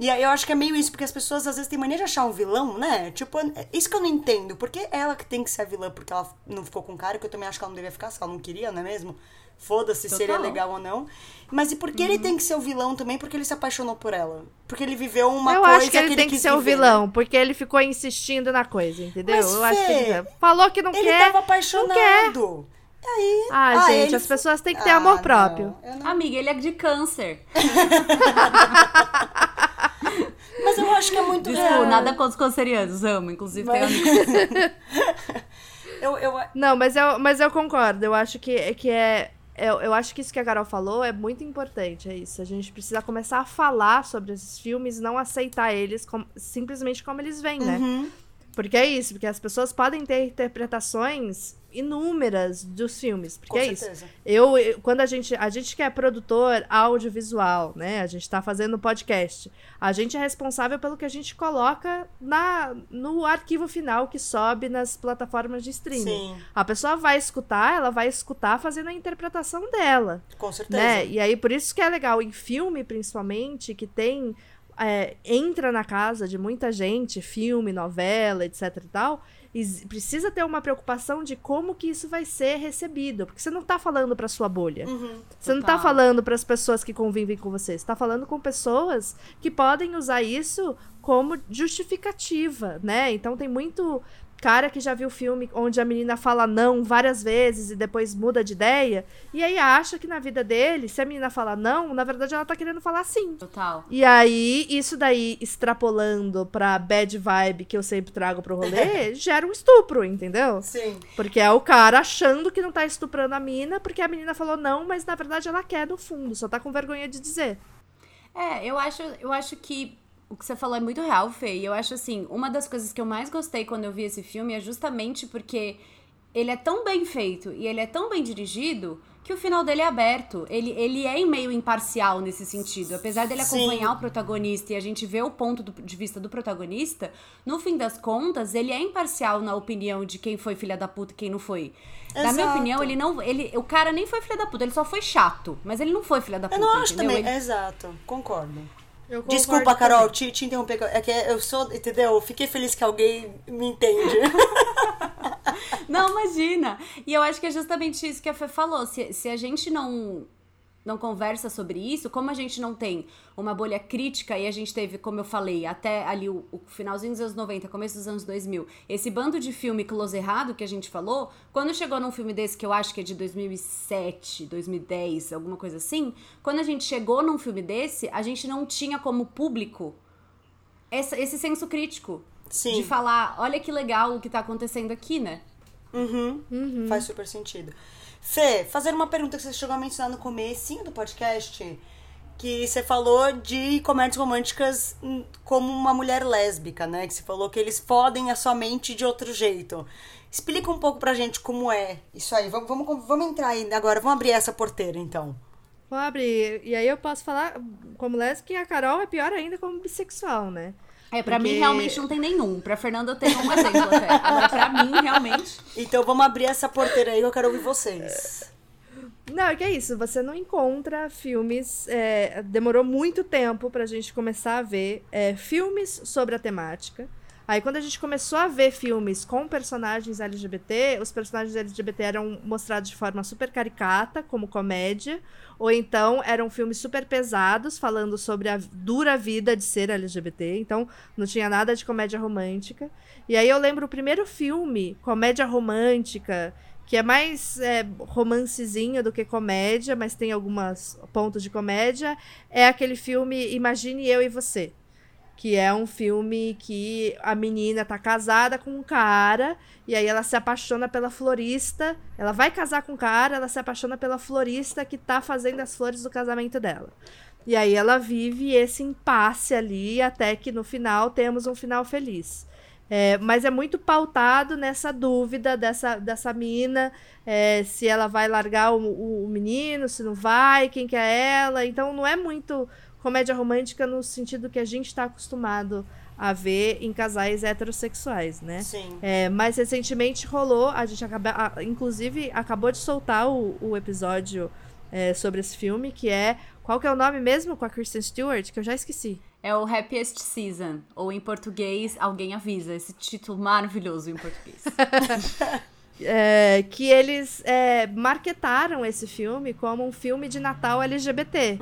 [SPEAKER 2] E aí eu acho que é meio isso, porque as pessoas às vezes têm mania de achar um vilão, né? Tipo, é isso que eu não entendo. Por que ela que tem que ser a vilã porque ela não ficou com o cara, que eu também acho que ela não devia ficar, se ela não queria, não é mesmo? Foda-se se ele é legal ou não. Mas e por que ele tem que ser o vilão também? Porque ele se apaixonou por ela. Porque ele viveu uma
[SPEAKER 1] eu
[SPEAKER 2] coisa
[SPEAKER 1] acho que ele tem que ser o
[SPEAKER 2] viver,
[SPEAKER 1] vilão,
[SPEAKER 2] né?
[SPEAKER 1] porque ele ficou insistindo na coisa, entendeu?
[SPEAKER 2] Mas,
[SPEAKER 1] eu acho que
[SPEAKER 2] Fê,
[SPEAKER 1] ele falou que não
[SPEAKER 2] Ele
[SPEAKER 1] quer.
[SPEAKER 2] tava
[SPEAKER 1] Não quer.
[SPEAKER 2] apaixonado. E aí?
[SPEAKER 1] Ah, gente,
[SPEAKER 2] ele-
[SPEAKER 1] as pessoas têm que ter
[SPEAKER 2] Ah,
[SPEAKER 1] amor
[SPEAKER 2] não,
[SPEAKER 1] próprio.
[SPEAKER 2] eu não-
[SPEAKER 3] Amiga, ele é de câncer.
[SPEAKER 2] Mas eu acho que é muito
[SPEAKER 3] Desculpa,
[SPEAKER 2] real.
[SPEAKER 3] nada contra os cancerianos, amo. Inclusive, tem
[SPEAKER 2] Mas-. Eu, eu,
[SPEAKER 1] Não, mas eu, mas eu concordo. Eu acho que, que é. Eu, eu acho que isso que a Carol falou é muito importante, é isso. A gente precisa começar a falar sobre esses filmes, não aceitar eles simplesmente como eles vêm, né?
[SPEAKER 2] Uhum.
[SPEAKER 1] Porque é isso, porque as pessoas podem ter interpretações inúmeras dos filmes. Porque
[SPEAKER 2] Com
[SPEAKER 1] é isso.
[SPEAKER 2] certeza.
[SPEAKER 1] Eu, eu- quando a gente, a gente que é produtor audiovisual, né? A gente tá fazendo podcast. A gente é responsável pelo que a gente coloca na, no arquivo final que sobe nas plataformas de streaming.
[SPEAKER 2] Sim,
[SPEAKER 1] A pessoa vai escutar, ela vai escutar fazendo a interpretação dela,
[SPEAKER 2] com certeza.
[SPEAKER 1] né? E aí por isso que é legal em filme, principalmente, que tem é, entra na casa de muita gente, filme, novela, etc e tal, precisa ter uma preocupação de como que isso vai ser recebido, porque você não tá falando pra sua bolha.
[SPEAKER 2] Uhum.
[SPEAKER 1] Você não tá falando para as pessoas que convivem com você, você tá falando com pessoas que podem usar isso como justificativa, né? Então tem muito cara que já viu filme onde a menina fala não várias vezes e depois muda de ideia, e aí acha que na vida dele, se a menina fala não, na verdade ela tá querendo falar sim.
[SPEAKER 3] Total.
[SPEAKER 1] E aí, isso daí, extrapolando pra bad vibe que eu sempre trago pro rolê, gera um estupro, entendeu?
[SPEAKER 2] Sim.
[SPEAKER 1] Porque é o cara achando que não tá estuprando a menina, porque a menina falou não, mas na verdade ela quer no fundo, só tá com vergonha de dizer.
[SPEAKER 3] É, eu acho, eu acho que o que você falou é muito real, Fê. E eu acho assim, uma das coisas que eu mais gostei quando eu vi esse filme é justamente porque ele é tão bem feito e ele é tão bem dirigido que o final dele é aberto. Ele, ele é meio imparcial nesse sentido. Apesar dele
[SPEAKER 2] Sim.
[SPEAKER 3] acompanhar o protagonista e a gente ver o ponto do- de vista do protagonista, no fim das contas, ele é imparcial na opinião de quem foi filha da puta e quem não foi. Na minha
[SPEAKER 2] Exato.
[SPEAKER 3] opinião, ele não. Ele, o cara nem foi filha da puta, ele só foi chato. Mas ele não foi filha da
[SPEAKER 2] Eu
[SPEAKER 3] puta.
[SPEAKER 2] não acho
[SPEAKER 3] entendeu?
[SPEAKER 2] também.
[SPEAKER 3] Ele-
[SPEAKER 2] Exato, concordo.
[SPEAKER 1] Eu
[SPEAKER 2] Desculpa, Carol, te, te interromper. É que eu sou, entendeu? Eu Fiquei feliz que alguém me entende.
[SPEAKER 3] Não, imagina. E eu acho que é justamente isso que a Fê falou. Se, se a gente não não conversa sobre isso, como a gente não tem uma bolha crítica e a gente teve, como eu falei, até ali o, o finalzinho dos anos 90, começo dos anos 2000, esse bando de filme close errado que a gente falou, quando chegou num filme desse que eu acho que é de 2007, 2010, alguma coisa assim, quando a gente chegou num filme desse, a gente não tinha como público essa- esse senso crítico
[SPEAKER 2] Sim.
[SPEAKER 3] de falar, olha que legal o que tá acontecendo aqui, né?
[SPEAKER 2] Uhum. Faz super sentido. Fê, fazer uma pergunta que você chegou a mencionar no comecinho do podcast, que você falou de comédias românticas como uma mulher lésbica, né? Que você falou que eles fodem a sua mente de outro jeito. Explica um pouco pra gente como é isso aí. Vamos, vamos, vamos entrar aí agora, vamos abrir essa porteira então.
[SPEAKER 1] Vou abrir. E aí eu posso falar como lésbica e a Carol é pior ainda como bissexual, né?
[SPEAKER 3] É, pra
[SPEAKER 1] Porque-
[SPEAKER 3] mim realmente não tem nenhum. Pra Fernanda eu tenho um exemplo até. Agora, pra mim, realmente.
[SPEAKER 2] Então vamos abrir essa porteira aí que eu quero ouvir vocês.
[SPEAKER 1] Não, é que é isso, você não encontra filmes. é, demorou muito tempo pra gente começar a ver é, filmes sobre a temática. Aí, quando a gente começou a ver filmes com personagens LGBT, os personagens LGBT eram mostrados de forma super caricata, como comédia, ou então eram filmes super pesados, falando sobre a dura vida de ser LGBT. Então, não tinha nada de comédia romântica. E aí eu lembro o primeiro filme, comédia romântica, que é mais é, romancezinho do que comédia, mas tem alguns pontos de comédia, é aquele filme Imagine Eu e Você. Que é um filme que a menina tá casada com um cara, e aí ela se apaixona pela florista. Ela vai casar com o cara, ela se apaixona pela florista que tá fazendo as flores do casamento dela. E aí ela vive esse impasse ali, até que no final temos um final feliz. É, mas é muito pautado nessa dúvida dessa, dessa mina, é, se ela vai largar o, o- o menino, se não vai, quem que é ela. Então não é muito comédia romântica no sentido que a gente está acostumado a ver em casais heterossexuais, né?
[SPEAKER 2] Sim.
[SPEAKER 1] É, mais recentemente rolou, a gente acaba, a- inclusive acabou de soltar o, o episódio é, sobre esse filme, que é. Qual que é o nome mesmo com a Kristen Stewart? Que eu já esqueci.
[SPEAKER 3] É o Happiest Season. Ou em português, Alguém Avisa. Esse título maravilhoso em português.
[SPEAKER 1] É, que eles é, marketaram esse filme como um filme de Natal LGBT.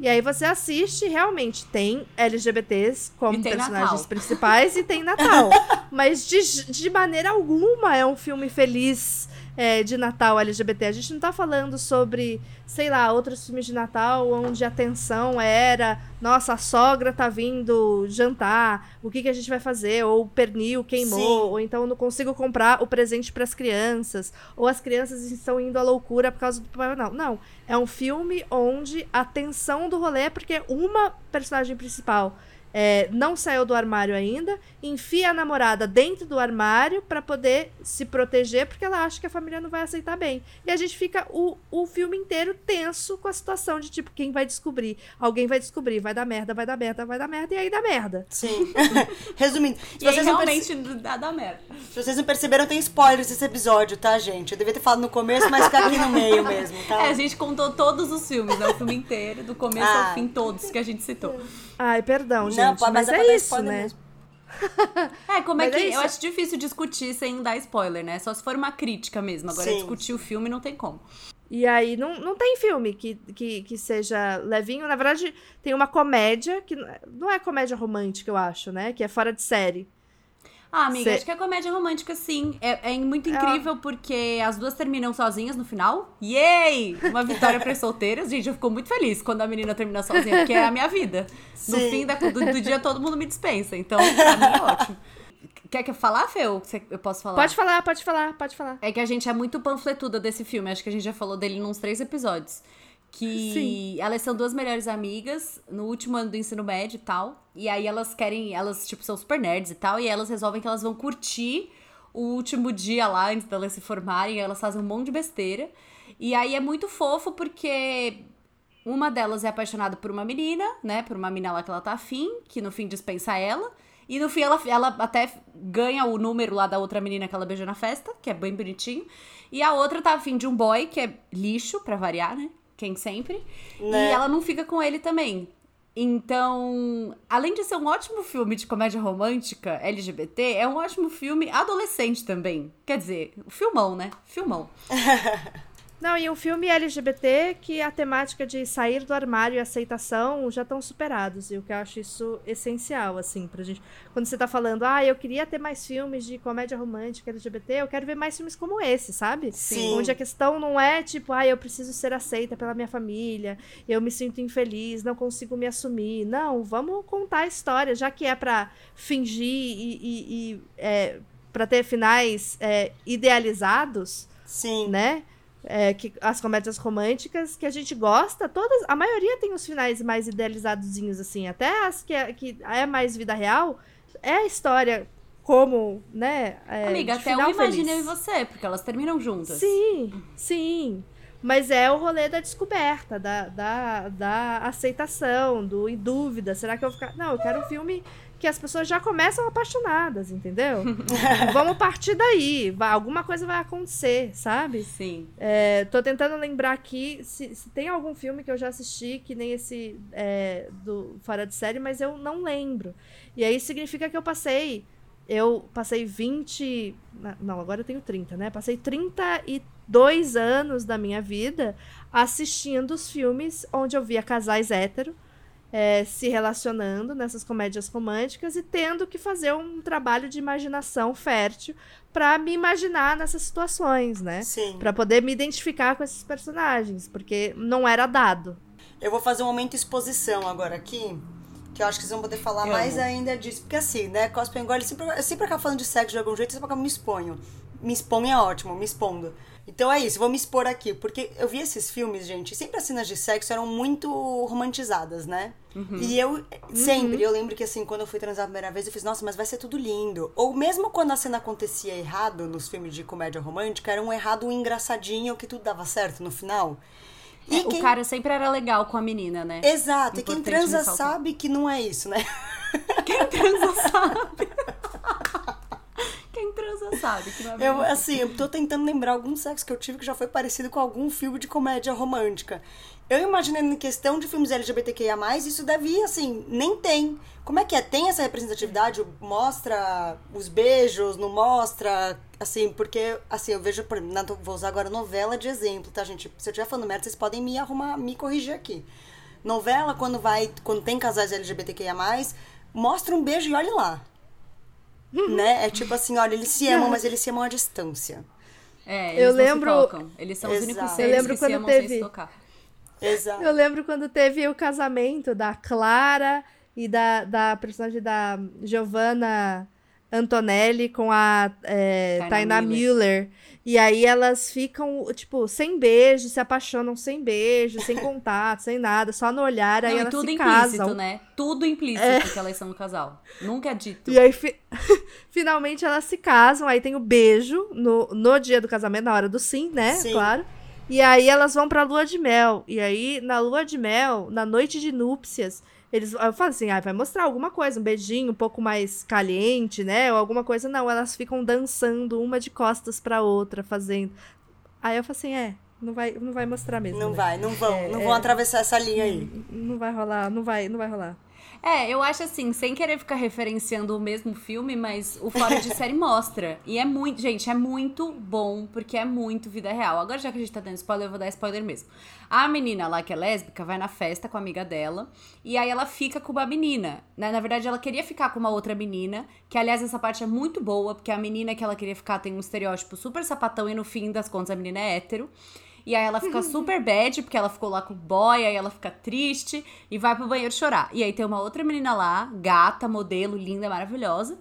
[SPEAKER 1] E aí você assiste, realmente tem LGBTs como personagens
[SPEAKER 3] Natal.
[SPEAKER 1] principais e tem Natal. Mas de, de maneira alguma é um filme feliz é, de Natal LGBT. A gente não tá falando sobre, sei lá, outros filmes de Natal onde a tensão era, nossa, a sogra tá vindo jantar, o que, que a gente vai fazer? Ou o pernil queimou,
[SPEAKER 2] Sim.
[SPEAKER 1] ou então eu não consigo comprar o presente para as crianças, ou as crianças estão indo à loucura por causa do Papai Noel. Não, é um filme onde a tensão do rolê é porque uma personagem principal é, não saiu do armário ainda, enfia a namorada dentro do armário para poder se proteger, porque ela acha que a família não vai aceitar bem. E a gente fica o, o filme inteiro tenso com a situação de tipo, quem vai descobrir? Alguém vai descobrir, vai dar merda, vai dar merda, vai dar merda, e aí dá merda.
[SPEAKER 2] Sim. Resumindo, se
[SPEAKER 3] e aí,
[SPEAKER 2] vocês, não perce-
[SPEAKER 3] realmente dá, dá merda.
[SPEAKER 2] se vocês não perceberam, tem spoilers desse episódio, tá, gente? Eu devia ter falado no começo, mas fica aqui no meio mesmo, tá?
[SPEAKER 3] É, a gente contou todos os filmes, né? O filme inteiro, do começo
[SPEAKER 2] Ah.
[SPEAKER 3] ao fim, todos que a gente citou.
[SPEAKER 1] Ai, perdão, gente.
[SPEAKER 2] não, pode,
[SPEAKER 1] mas
[SPEAKER 2] mas
[SPEAKER 1] é
[SPEAKER 2] dar
[SPEAKER 1] isso,
[SPEAKER 2] spoiler
[SPEAKER 1] né?
[SPEAKER 2] mesmo.
[SPEAKER 3] É, como é
[SPEAKER 1] Mas
[SPEAKER 3] que.
[SPEAKER 1] é
[SPEAKER 3] eu acho difícil discutir sem dar spoiler, né? Só se for uma crítica mesmo. Agora,
[SPEAKER 2] Sim.
[SPEAKER 3] discutir o filme não tem como.
[SPEAKER 1] E aí não, não tem filme que, que, que seja levinho. Na verdade, tem uma comédia, que não é- não é comédia romântica, eu acho, né? Que é fora de série.
[SPEAKER 3] Ah, amiga,
[SPEAKER 1] Cê-
[SPEAKER 3] acho que é comédia romântica, sim. É, é muito incrível porque as duas terminam sozinhas no final. Yay! Uma vitória para solteiras. Gente, eu fico muito feliz quando a menina termina sozinha, porque é a minha vida. No
[SPEAKER 2] Sim.
[SPEAKER 3] fim da- do, do dia, todo mundo me dispensa. Então, pra mim é ótimo. Quer que eu falar, Fê? Ou eu posso falar?
[SPEAKER 1] Pode falar, pode falar, pode falar.
[SPEAKER 3] É que a gente é muito panfletuda desse filme. Acho que a gente já falou dele nos três episódios. Que
[SPEAKER 1] Sim.
[SPEAKER 3] elas são duas melhores amigas no último ano do ensino médio e tal. E aí elas querem. Elas, tipo, são super nerds e tal. E elas resolvem que elas vão curtir o último dia lá antes delas se formarem. Elas fazem um monte de besteira. E aí é muito fofo porque uma delas é apaixonada por uma menina, né? Por uma menina lá que ela tá afim, que no fim dispensa ela. E no fim ela, ela até ganha o número lá da outra menina que ela beijou na festa, que é bem bonitinho. E a outra tá afim de um boy, que é lixo, pra variar, né? Quem sempre.
[SPEAKER 2] Né?
[SPEAKER 3] E ela não fica com ele também. Então, além de ser um ótimo filme de comédia romântica LGBT, é um ótimo filme adolescente também. Quer dizer, filmão, né? Filmão.
[SPEAKER 1] Não, e um filme LGBT que a temática de sair do armário e aceitação já estão superados. E o que eu acho isso essencial, assim, pra gente. Quando você tá falando, ah, eu queria ter mais filmes de comédia romântica LGBT, eu quero ver mais filmes como esse, sabe?
[SPEAKER 2] Sim.
[SPEAKER 1] Onde a questão não é tipo, ah, eu preciso ser aceita pela minha família, eu me sinto infeliz, não consigo me assumir. Não, vamos contar a história, já que é pra fingir e, e, e é, para ter finais é, idealizados
[SPEAKER 2] Sim.
[SPEAKER 1] né? É, que as comédias românticas que a gente gosta, todas, a maioria tem os finais mais idealizadozinhos, assim, até as que é, que é mais vida real, é a história como, né? é,
[SPEAKER 3] Amiga, até eu e você, porque elas terminam juntas.
[SPEAKER 1] Sim, sim. Mas é o rolê da descoberta, da, da, da aceitação, do em dúvida. Será que eu vou ficar. Não, eu quero um filme que as pessoas já começam apaixonadas, entendeu? Vamos partir daí. Vai, alguma coisa vai acontecer, sabe?
[SPEAKER 3] Sim.
[SPEAKER 1] É, tô tentando lembrar aqui se, se, tem algum filme que eu já assisti, que nem esse é, do Fora de Série, mas eu não lembro. E aí significa que eu passei. Eu passei 20. Não, agora eu tenho 30, né? Passei 32 anos da minha vida assistindo os filmes onde eu via casais héteros é, se relacionando nessas comédias românticas e tendo que fazer um trabalho de imaginação fértil para me imaginar nessas situações, né?
[SPEAKER 2] Sim.
[SPEAKER 1] Para poder me identificar com esses personagens, porque não era dado.
[SPEAKER 2] Eu vou fazer um momento de exposição agora aqui, que eu acho que vocês vão poder falar
[SPEAKER 3] Eu
[SPEAKER 2] mais
[SPEAKER 3] amo.
[SPEAKER 2] ainda disso, porque assim, né, cosplay engole, eu sempre, eu sempre acabo falando de sexo de algum jeito, eu sempre acabo me exponho. Me exponho é ótimo, me expondo. Então é isso, vou me expor aqui, porque eu vi esses filmes, gente, sempre as cenas de sexo eram muito romantizadas, né? E eu, sempre, eu lembro que assim, quando eu fui transar a primeira vez, eu fiz, nossa, mas vai ser tudo lindo. Ou mesmo quando a cena acontecia errado nos filmes de comédia romântica, era um errado um engraçadinho que tudo dava certo no final. E
[SPEAKER 3] É, O cara sempre era legal com a menina, né?
[SPEAKER 2] Exato, e quem
[SPEAKER 3] Importante
[SPEAKER 2] transa
[SPEAKER 3] ressaltar.
[SPEAKER 2] sabe que não é isso, né?
[SPEAKER 3] Quem transa sabe. Transa sabe que não é
[SPEAKER 2] Eu, assim, eu tô tentando lembrar algum sexo que eu tive que já foi parecido com algum filme de comédia romântica. Eu imaginando em questão de filmes LGBTQIA+, isso deve ir, assim, nem tem. Como é que é? Tem essa representatividade? Mostra os beijos, não mostra? Assim, porque, assim, eu vejo, por vou usar agora novela de exemplo, tá, gente? Se eu estiver falando merda, vocês podem me arrumar, me corrigir aqui. Novela, quando vai, quando tem casais LGBTQIA+, mostra um beijo e olhe lá. Né? É tipo assim, olha, eles se amam, mas eles se amam à distância.
[SPEAKER 3] É,
[SPEAKER 1] Eu
[SPEAKER 3] eles não
[SPEAKER 1] lembro-
[SPEAKER 3] se tocam. Eles são os únicos
[SPEAKER 2] Exato.
[SPEAKER 3] seres
[SPEAKER 1] Eu lembro
[SPEAKER 3] que se
[SPEAKER 1] quando
[SPEAKER 3] amam sem
[SPEAKER 1] teve-
[SPEAKER 3] se tocar.
[SPEAKER 2] Exato.
[SPEAKER 1] Eu lembro quando teve o casamento da Clara e da, da personagem da Giovanna Antonelli com a é,
[SPEAKER 3] Tainá Miller.
[SPEAKER 1] Miller. E aí elas ficam, tipo, sem beijo, se apaixonam sem beijo, sem contato, sem nada, só no olhar, aí
[SPEAKER 3] Não, e
[SPEAKER 1] elas
[SPEAKER 3] tudo
[SPEAKER 1] se
[SPEAKER 3] implícito,
[SPEAKER 1] casam.
[SPEAKER 3] né? Tudo implícito que elas são um casal. Nunca é dito.
[SPEAKER 1] E aí, fi- finalmente, elas se casam, aí tem o beijo no, no dia do casamento, na hora do sim, né?
[SPEAKER 2] Sim.
[SPEAKER 1] Claro. E aí elas vão pra lua de mel. E aí, na lua de mel, na noite de núpcias, eles. Eu falo assim, ah, vai mostrar alguma coisa, um beijinho um pouco mais caliente, né? Ou alguma coisa. Não, elas ficam dançando uma de costas pra outra, fazendo. Aí eu falo assim, é, não vai, não vai mostrar mesmo.
[SPEAKER 2] Não
[SPEAKER 1] né?
[SPEAKER 2] vai, não vão,
[SPEAKER 1] É,
[SPEAKER 2] não
[SPEAKER 1] é.
[SPEAKER 2] vão atravessar essa linha aí.
[SPEAKER 1] Não vai rolar, não vai, não vai rolar.
[SPEAKER 3] É, eu acho assim, sem querer ficar referenciando o mesmo filme, mas o Fora de Série mostra. E é muito, gente, é muito bom, porque é muito vida real. Agora, já que a gente tá dando spoiler, eu vou dar spoiler mesmo. A menina lá, que é lésbica, vai na festa com a amiga dela, e aí ela fica com uma menina. Né? Na verdade, ela queria ficar com uma outra menina, que aliás, essa parte é muito boa, porque a menina que ela queria ficar tem um estereótipo super sapatão, e no fim das contas a menina é hétero. E aí ela fica super bad, porque ela ficou lá com o boy, aí ela fica triste e vai pro banheiro chorar. E aí tem uma outra menina lá, gata, modelo, linda, maravilhosa.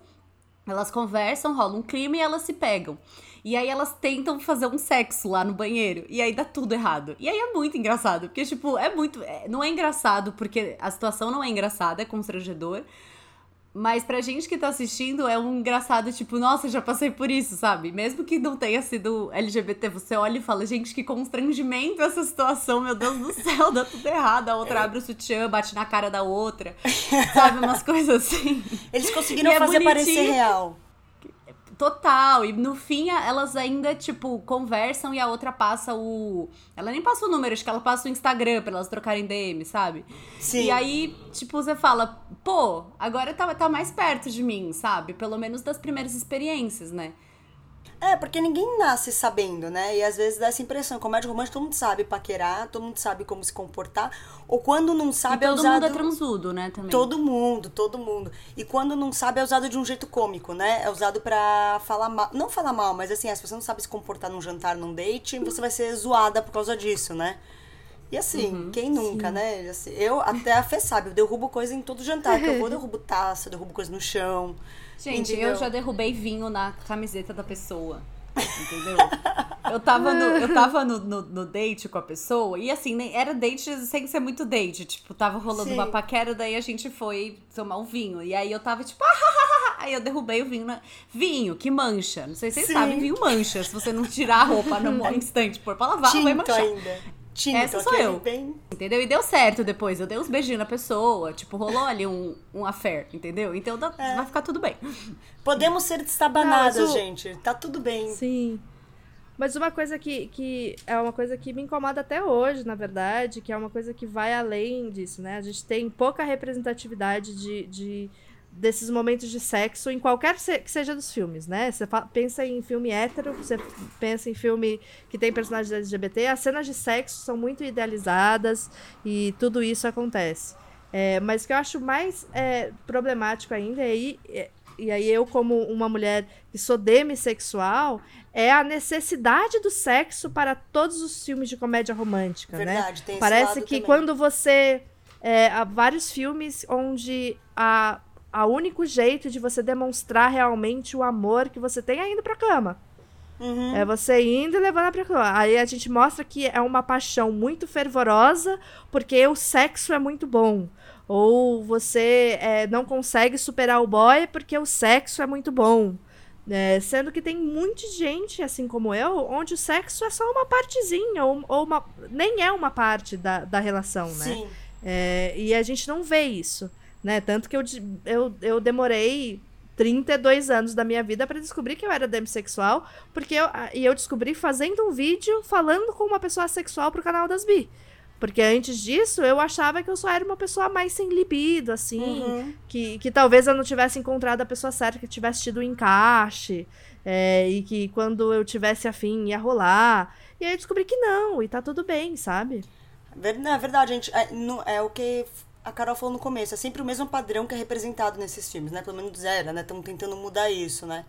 [SPEAKER 3] Elas conversam, rola um clima e elas se pegam. E aí elas tentam fazer um sexo lá no banheiro. E aí dá tudo errado. E aí é muito engraçado. Porque, tipo, é muito. é- não é engraçado porque a situação não é engraçada, é constrangedor. Mas pra gente que tá assistindo, é um engraçado, tipo, nossa, já passei por isso, sabe? Mesmo que não tenha sido LGBT, você olha e fala, gente, que constrangimento essa situação, meu Deus do céu, dá tudo errado. A outra abre o sutiã, bate na cara da outra, sabe? Umas coisas assim.
[SPEAKER 2] Eles conseguiram
[SPEAKER 3] E é
[SPEAKER 2] fazer parecer
[SPEAKER 3] bonitinho.
[SPEAKER 2] real.
[SPEAKER 3] Total. E no fim, elas ainda, tipo, conversam e a outra passa o. Ela nem passa o número, acho que ela passa o Instagram pra elas trocarem DM, sabe?
[SPEAKER 2] Sim.
[SPEAKER 3] E aí, tipo, você fala, pô, agora tá, tá mais perto de mim, sabe? Pelo menos das primeiras experiências, né?
[SPEAKER 2] É, porque ninguém nasce sabendo, né? E às vezes dá essa impressão. Comédia romântica, todo mundo sabe paquerar, todo mundo sabe como se comportar. Ou quando não sabe,
[SPEAKER 3] e
[SPEAKER 2] é
[SPEAKER 3] todo
[SPEAKER 2] usado...
[SPEAKER 3] mundo é transudo, né, também.
[SPEAKER 2] Todo mundo, todo mundo. E quando não sabe, é usado de um jeito cômico, né? É usado pra falar mal. Não falar mal, mas assim, se você não sabe se comportar num jantar, num date, você vai ser zoada por causa disso, né? E assim,
[SPEAKER 3] Uhum.
[SPEAKER 2] quem nunca, né? Assim, eu, até a Fê sabe, eu derrubo coisa em todo jantar. Que eu vou, derrubo taça, derrubo coisa no chão.
[SPEAKER 3] Gente,
[SPEAKER 2] entendeu?
[SPEAKER 3] eu já derrubei vinho na camiseta da pessoa. Entendeu? Eu tava, no, eu tava no, no, no date com a pessoa, e assim, nem- era date sem ser muito date. Tipo, tava rolando
[SPEAKER 2] Sim.
[SPEAKER 3] uma paquera, daí a gente foi tomar um vinho. E aí eu tava tipo, ah, Aí eu derrubei o vinho. Na... Vinho, que mancha. Não sei se vocês
[SPEAKER 2] Sim.
[SPEAKER 3] sabem, vinho mancha. Se você não tirar a roupa no instante por pra lavar, vai
[SPEAKER 2] Tinto
[SPEAKER 3] manchar.
[SPEAKER 2] ainda.
[SPEAKER 3] Essa sou eu.
[SPEAKER 2] bem...
[SPEAKER 3] Entendeu? E deu certo depois. Eu dei uns beijinhos na pessoa. Tipo, rolou ali um, um affair, entendeu? Então dá-
[SPEAKER 2] É.
[SPEAKER 3] vai ficar tudo bem.
[SPEAKER 2] Podemos ser destabanadas,
[SPEAKER 1] Não,
[SPEAKER 2] gente. Tá tudo bem.
[SPEAKER 1] Sim. Mas uma coisa que, que é uma coisa que me incomoda até hoje, na verdade, que é uma coisa que vai além disso, né? A gente tem pouca representatividade de, de desses momentos de sexo em qualquer se- que seja dos filmes, né? Você pensa em filme hétero, você pensa em filme que tem personagens LGBT, as cenas de sexo são muito idealizadas e tudo isso acontece. É, mas o que eu acho mais é, problemático ainda, é aí, é- e aí eu, como uma mulher que sou demissexual, é a necessidade do sexo para todos os filmes de comédia romântica, né?
[SPEAKER 2] Verdade, tem esse
[SPEAKER 1] Parece que
[SPEAKER 2] também.
[SPEAKER 1] quando você. É, há vários filmes onde a, a único jeito de você demonstrar realmente o amor que você tem é indo pra cama.
[SPEAKER 2] Uhum.
[SPEAKER 1] É você indo e levando pra cama. Aí a gente mostra que é uma paixão muito fervorosa porque o sexo é muito bom. Ou você é, não consegue superar o boy porque o sexo é muito bom. É, sendo que tem muita gente, assim como eu, onde o sexo é só uma partezinha, ou, ou uma, nem é uma parte da, da relação, né?
[SPEAKER 2] Sim.
[SPEAKER 1] É, e a gente não vê isso, né? Tanto que eu, eu, eu demorei 32 anos da minha vida para descobrir que eu era demissexual, porque eu, e eu descobri fazendo um vídeo falando com uma pessoa sexual pro canal das bi. Porque antes disso, eu achava que eu só era uma pessoa mais sem libido, assim.
[SPEAKER 2] Uhum.
[SPEAKER 1] Que, que talvez eu não tivesse encontrado a pessoa certa, que tivesse tido um encaixe. é, e que quando eu tivesse afim ia rolar. E aí eu descobri que não, e tá tudo bem, sabe?
[SPEAKER 2] Não, É verdade, gente. É, no- é o que a Carol falou no começo. É sempre o mesmo padrão que é representado nesses filmes, né? Pelo menos era, né? Estão tentando mudar isso, né?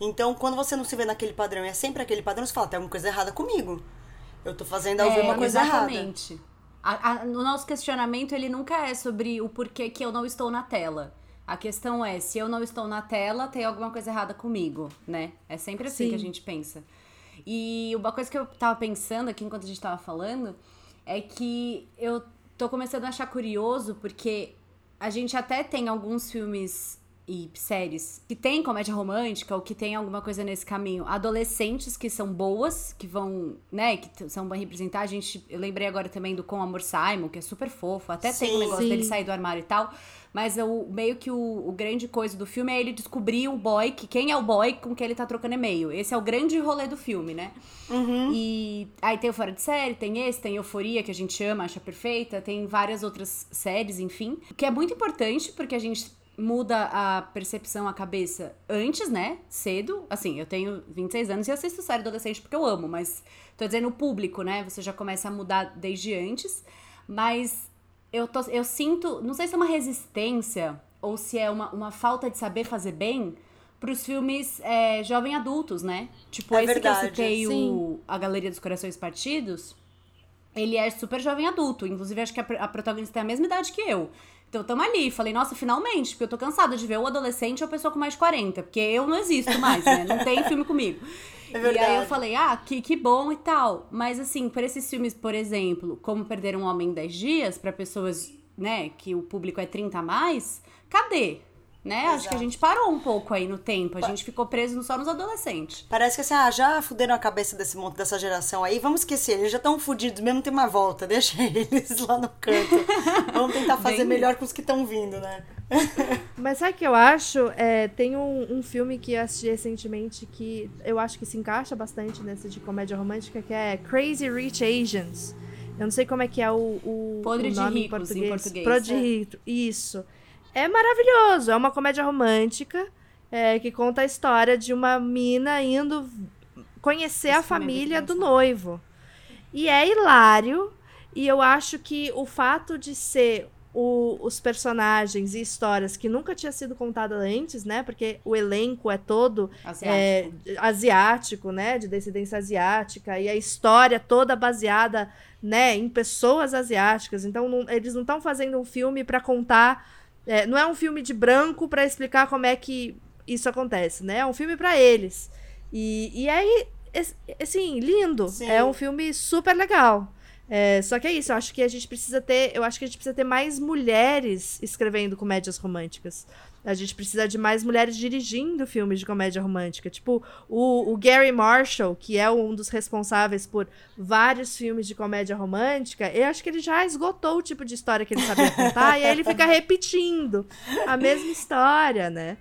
[SPEAKER 2] Então, quando você não se vê naquele padrão e é sempre aquele padrão, você fala, tem alguma coisa errada comigo. Eu tô fazendo alguma
[SPEAKER 3] É,
[SPEAKER 2] coisa errada.
[SPEAKER 3] exatamente. A- a- o nosso questionamento, ele nunca é sobre o porquê que eu não estou na tela. A questão é, se eu não estou na tela, tem alguma coisa errada comigo, né? É sempre assim
[SPEAKER 1] Sim.
[SPEAKER 3] que a gente pensa. E uma coisa que eu tava pensando aqui enquanto a gente tava falando é que eu tô começando a achar curioso porque a gente até tem alguns filmes e séries que tem comédia romântica ou que tem alguma coisa nesse caminho. Adolescentes que são boas, que vão, né, que são bem representar. A gente, eu lembrei agora também do Com Amor Simon, que é super fofo. Até tem
[SPEAKER 2] Sim.
[SPEAKER 3] o negócio
[SPEAKER 1] Sim.
[SPEAKER 3] dele sair do armário e tal. Mas o, meio que o, o grande coisa do filme é ele descobrir o boy, que quem é o boy com quem ele tá trocando e-mail. Esse é o grande rolê do filme, né? E aí tem o Fora de Série, tem esse, tem Euforia, que a gente ama, acha perfeita, tem várias outras séries, enfim. Que é muito importante, porque a gente muda a percepção, a cabeça antes, né? Cedo. Assim, eu tenho 26 anos e assisto série adolescente porque eu amo, mas tô dizendo o público, né? Você já começa a mudar desde antes. Mas eu, tô, eu sinto, não sei se é uma resistência ou se é uma, uma falta de saber fazer bem pros filmes é, jovem adultos, né? Tipo,
[SPEAKER 2] É
[SPEAKER 3] esse
[SPEAKER 2] verdade,
[SPEAKER 3] que eu citei, o. A Galeria dos Corações Partidos, ele é super jovem adulto. Inclusive, acho que a, a protagonista tem a mesma idade que eu. Então, tamo ali. Falei, nossa, finalmente, porque eu tô cansada de ver o adolescente ou a pessoa com mais de 40. Porque eu não existo mais, né? Não tem filme comigo.
[SPEAKER 2] É
[SPEAKER 3] E aí eu falei, ah, que, que bom e tal. Mas assim, por esses filmes, por exemplo, como Perder um Homem em 10 Dias, pra pessoas, né, que o público é 30 a mais, cadê? Né? Acho que a
[SPEAKER 2] Exato.
[SPEAKER 3] gente parou um pouco aí no tempo. A gente ficou preso só nos adolescentes.
[SPEAKER 2] Parece que assim, ah, já fuderam a cabeça desse monte, dessa geração aí, vamos esquecer, eles já estão fudidos mesmo, tem uma volta, deixa eles lá no canto. Vamos tentar fazer
[SPEAKER 3] Bem
[SPEAKER 2] melhor com os que estão vindo, né?
[SPEAKER 1] Mas sabe o que eu acho? É, tem um, um filme que eu assisti recentemente que eu acho que se encaixa bastante nesse de comédia romântica, que é Crazy Rich Asians. Eu não sei como é que é o, o,
[SPEAKER 3] Podre
[SPEAKER 1] o
[SPEAKER 3] de
[SPEAKER 1] nome
[SPEAKER 3] ricos
[SPEAKER 1] em
[SPEAKER 3] em
[SPEAKER 1] português.
[SPEAKER 3] português.
[SPEAKER 1] Podre de
[SPEAKER 2] É.
[SPEAKER 1] rico, isso. É maravilhoso. É uma comédia romântica é, que conta a história de uma mina indo conhecer a família do noivo. E é hilário. E eu acho que o fato de ser o- os personagens e histórias que nunca tinha sido contada antes, né? Porque o elenco é todo
[SPEAKER 3] Asiático.
[SPEAKER 1] é, asiático, né? De descendência asiática. E a história toda baseada, né? Em pessoas asiáticas. Então, não- eles não estão fazendo um filme para contar... é, não é um filme de branco para explicar como é que isso acontece, né? É um filme para eles. E, e aí, es- assim, lindo.
[SPEAKER 2] Sim.
[SPEAKER 1] É um filme super legal. É, só que é isso, eu acho que a gente precisa ter. Eu acho que a gente precisa ter mais mulheres escrevendo comédias românticas. A gente precisa de mais mulheres dirigindo filmes de comédia romântica. Tipo, o, o Gary Marshall, que é um dos responsáveis por vários filmes de comédia romântica, eu acho que ele já esgotou o tipo de história que ele sabia contar, e aí ele fica repetindo a mesma história, né?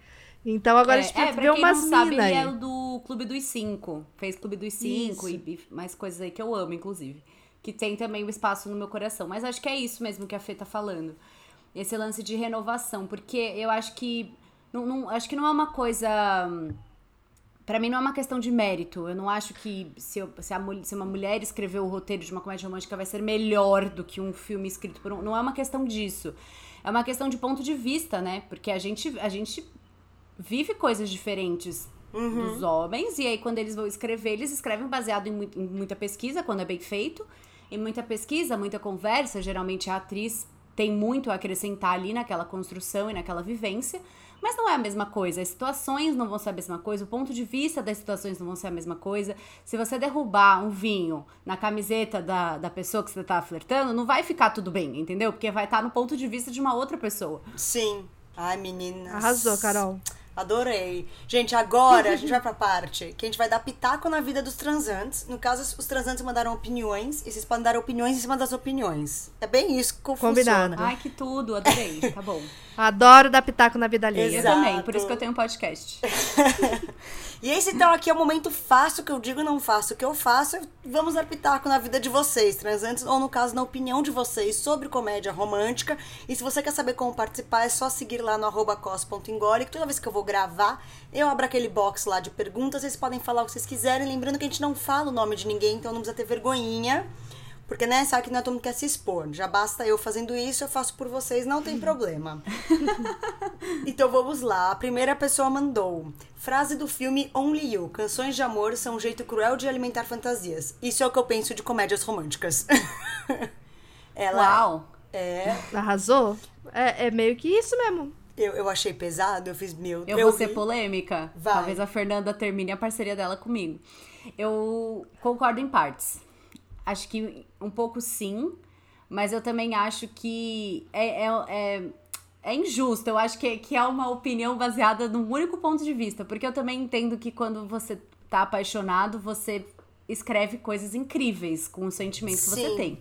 [SPEAKER 1] Então agora
[SPEAKER 3] é,
[SPEAKER 1] a gente
[SPEAKER 3] é,
[SPEAKER 1] ver umas
[SPEAKER 3] não sabe,
[SPEAKER 1] minas aí.
[SPEAKER 3] ele é o do Clube dos Cinco. Fez Clube dos Cinco e, e mais coisas aí que eu amo, inclusive. Que tem também o espaço no meu coração. Mas acho que é isso mesmo que a Fê tá falando esse lance de renovação, porque eu acho que não, não acho que não é uma coisa para mim não é uma questão de mérito. Eu não acho que se, eu, se, a, se, uma mulher escrever o roteiro de uma comédia romântica vai ser melhor do que um filme escrito por um. Não é uma questão disso. É uma questão de ponto de vista, né? Porque a gente, a gente vive coisas diferentes uhum. dos homens. E aí, quando eles vão escrever, eles escrevem baseado em, em muita pesquisa, quando é bem feito. Em muita pesquisa, muita conversa. Geralmente a atriz tem muito a acrescentar ali naquela construção e naquela vivência, mas não é a mesma coisa. As situações não vão ser a mesma coisa, o ponto de vista das situações não vão ser a mesma coisa. Se você derrubar um vinho na camiseta da, da pessoa que você tá flertando, não vai ficar tudo bem, entendeu? Porque vai estar tá no ponto de vista de uma outra pessoa.
[SPEAKER 2] Sim. Ai, meninas.
[SPEAKER 1] Arrasou, Carol.
[SPEAKER 2] Adorei. Gente, agora a gente vai pra parte que a gente vai dar pitaco na vida dos transantes. No caso, os transantes mandaram opiniões e vocês podem dar opiniões em cima das opiniões. É bem isso que
[SPEAKER 1] Combinado.
[SPEAKER 3] funciona. Ai, que tudo. Adorei. Tá bom.
[SPEAKER 1] Adoro dar pitaco na vida alheia.
[SPEAKER 3] Exato. Eu também, por isso que eu tenho um podcast.
[SPEAKER 2] e esse então aqui é o momento fácil que eu digo, não faço o que eu faço. Vamos dar pitaco na vida de vocês, transantes, ou no caso, na opinião de vocês sobre comédia romântica. E se você quer saber como participar, é só seguir lá no arroba cos.engole, que toda vez que eu vou gravar, eu abro aquele box lá de perguntas, vocês podem falar o que vocês quiserem. Lembrando que a gente não fala o nome de ninguém, então não precisa ter vergonhinha. Porque, né, sabe que não é todo mundo quer se expor. Já basta eu fazendo isso, eu faço por vocês, não tem problema. então vamos lá. A primeira pessoa mandou. Frase do filme Only You. Canções de amor são um jeito cruel de alimentar fantasias. Isso é o que eu penso de comédias românticas.
[SPEAKER 3] Ela Uau!
[SPEAKER 2] É.
[SPEAKER 1] Arrasou? É, é meio que isso mesmo.
[SPEAKER 2] Eu, eu achei pesado, eu fiz meu.
[SPEAKER 3] Eu, eu vou ser polêmica. Vai. Talvez a Fernanda termine a parceria dela comigo. Eu concordo em partes. Acho que um pouco sim, mas eu também acho que é, é, é, é injusto. Eu acho que, que é uma opinião baseada num único ponto de vista. Porque eu também entendo que quando você tá apaixonado, você escreve coisas incríveis com os sentimentos sim. que você tem.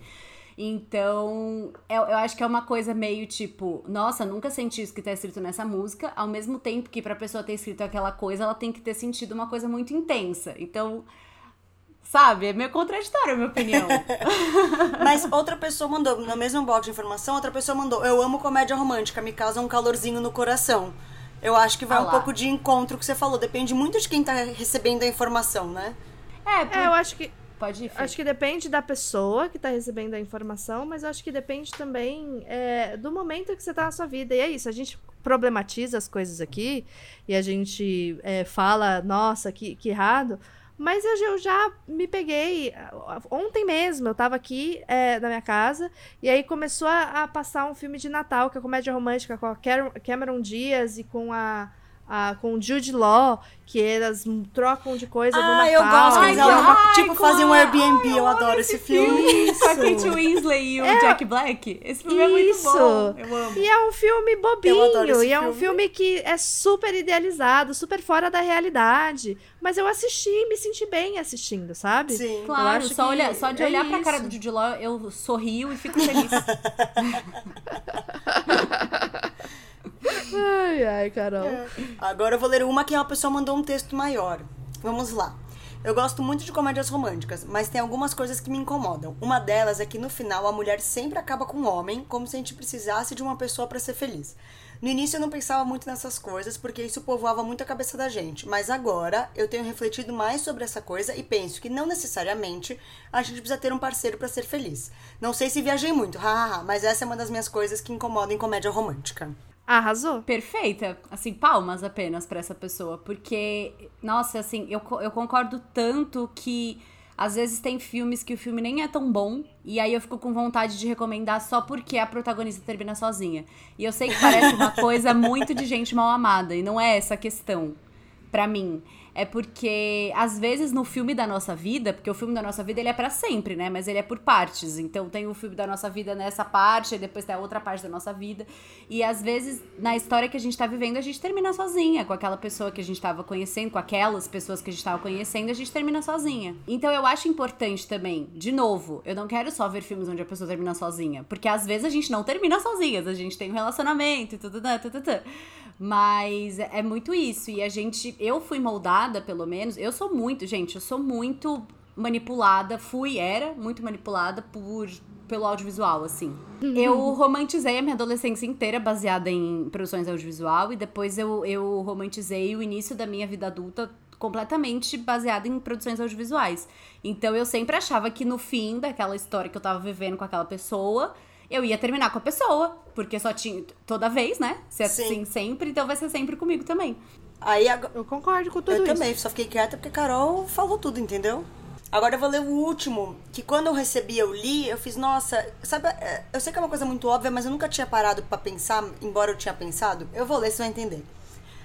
[SPEAKER 3] Então, eu, eu, acho que é uma coisa meio tipo, nossa, nunca senti isso que tá escrito nessa música, ao mesmo tempo que pra pessoa ter escrito aquela coisa, ela tem que ter sentido uma coisa muito intensa. Então, Sabe? É meio contraditório a minha opinião.
[SPEAKER 2] Mas outra pessoa mandou, no mesmo box de informação, outra pessoa mandou: Eu amo comédia romântica, me causa um calorzinho no coração. Eu acho que vai ah um pouco de encontro que você falou. Depende muito de quem tá recebendo a informação, né?
[SPEAKER 1] É, por... é eu acho que.
[SPEAKER 3] Pode ir.
[SPEAKER 1] Acho que depende da pessoa que tá recebendo a informação, mas acho que depende também é, do momento que você tá na sua vida. E é isso, a gente problematiza as coisas aqui e a gente é, fala, nossa, que, que errado. Mas eu, já me peguei. Ontem mesmo eu tava aqui é, na minha casa e aí começou a, a, passar um filme de Natal, que é comédia romântica com a Cameron Diaz e com a ah, com Jude Law, que elas trocam de coisa ah, do Natal.
[SPEAKER 2] eu gosto, mas ela, tipo, fazem um Airbnb, ai, eu, adoro esse filme.
[SPEAKER 3] Isso. Com a Kate Winslet e o é, Jack Black. Esse filme isso. é muito bom, eu amo.
[SPEAKER 1] E é um filme bobinho, e é um filme que é super idealizado, super fora da realidade. Mas eu assisti e me senti bem assistindo, sabe?
[SPEAKER 2] Sim.
[SPEAKER 3] Claro, só, olha, só de é olhar isso. pra cara do Jude Law, eu sorrio e fico feliz.
[SPEAKER 1] Ai, ai, Carol. É.
[SPEAKER 2] Agora eu vou ler uma que uma pessoa mandou um texto maior. Vamos lá. Eu gosto muito de comédias românticas, mas tem algumas coisas que me incomodam. Uma delas é que no final a mulher sempre acaba com o um homem, como se a gente precisasse de uma pessoa para ser feliz. No início eu não pensava muito nessas coisas, porque isso povoava muito a cabeça da gente, mas agora eu tenho refletido mais sobre essa coisa e penso que não necessariamente a gente precisa ter um parceiro para ser feliz. Não sei se viajei muito, hahaha, mas essa é uma das minhas coisas que incomodam em comédia romântica.
[SPEAKER 1] Arrasou.
[SPEAKER 3] Perfeita. Assim, palmas apenas para essa pessoa. Porque, nossa, assim, eu, eu concordo tanto que às vezes tem filmes que o filme nem é tão bom. E aí eu fico com vontade de recomendar só porque a protagonista termina sozinha. E eu sei que parece uma coisa muito de gente mal amada. E não é essa a questão. pra mim é porque às vezes no filme da nossa vida, porque o filme da nossa vida ele é para sempre, né? Mas ele é por partes. Então tem o filme da nossa vida nessa parte, e depois tem a outra parte da nossa vida. E às vezes na história que a gente tá vivendo, a gente termina sozinha com aquela pessoa que a gente tava conhecendo, com aquelas pessoas que a gente tava conhecendo, a gente termina sozinha. Então eu acho importante também, de novo, eu não quero só ver filmes onde a pessoa termina sozinha, porque às vezes a gente não termina sozinhas, a gente tem um relacionamento e tudo, tudo, tudo, tudo. Mas é muito isso. E a gente, eu fui moldada, pelo menos. Eu sou muito, gente, eu sou muito manipulada, fui, era muito manipulada por pelo audiovisual, assim. Uhum. Eu romantizei a minha adolescência inteira baseada em produções audiovisual e depois eu, eu romantizei o início da minha vida adulta completamente baseada em produções audiovisuais. Então eu sempre achava que no fim daquela história que eu tava vivendo com aquela pessoa, eu ia terminar com a pessoa, porque só tinha toda vez, né? Se é assim sempre, então vai ser sempre comigo também.
[SPEAKER 2] Aí agora...
[SPEAKER 1] Eu concordo com tudo
[SPEAKER 2] eu
[SPEAKER 1] isso.
[SPEAKER 2] Eu também, só fiquei quieta porque a Carol falou tudo, entendeu? Agora eu vou ler o último, que quando eu recebi, eu li, eu fiz, nossa, sabe, é, eu sei que é uma coisa muito óbvia, mas eu nunca tinha parado para pensar, embora eu tinha pensado. Eu vou ler, você vai entender.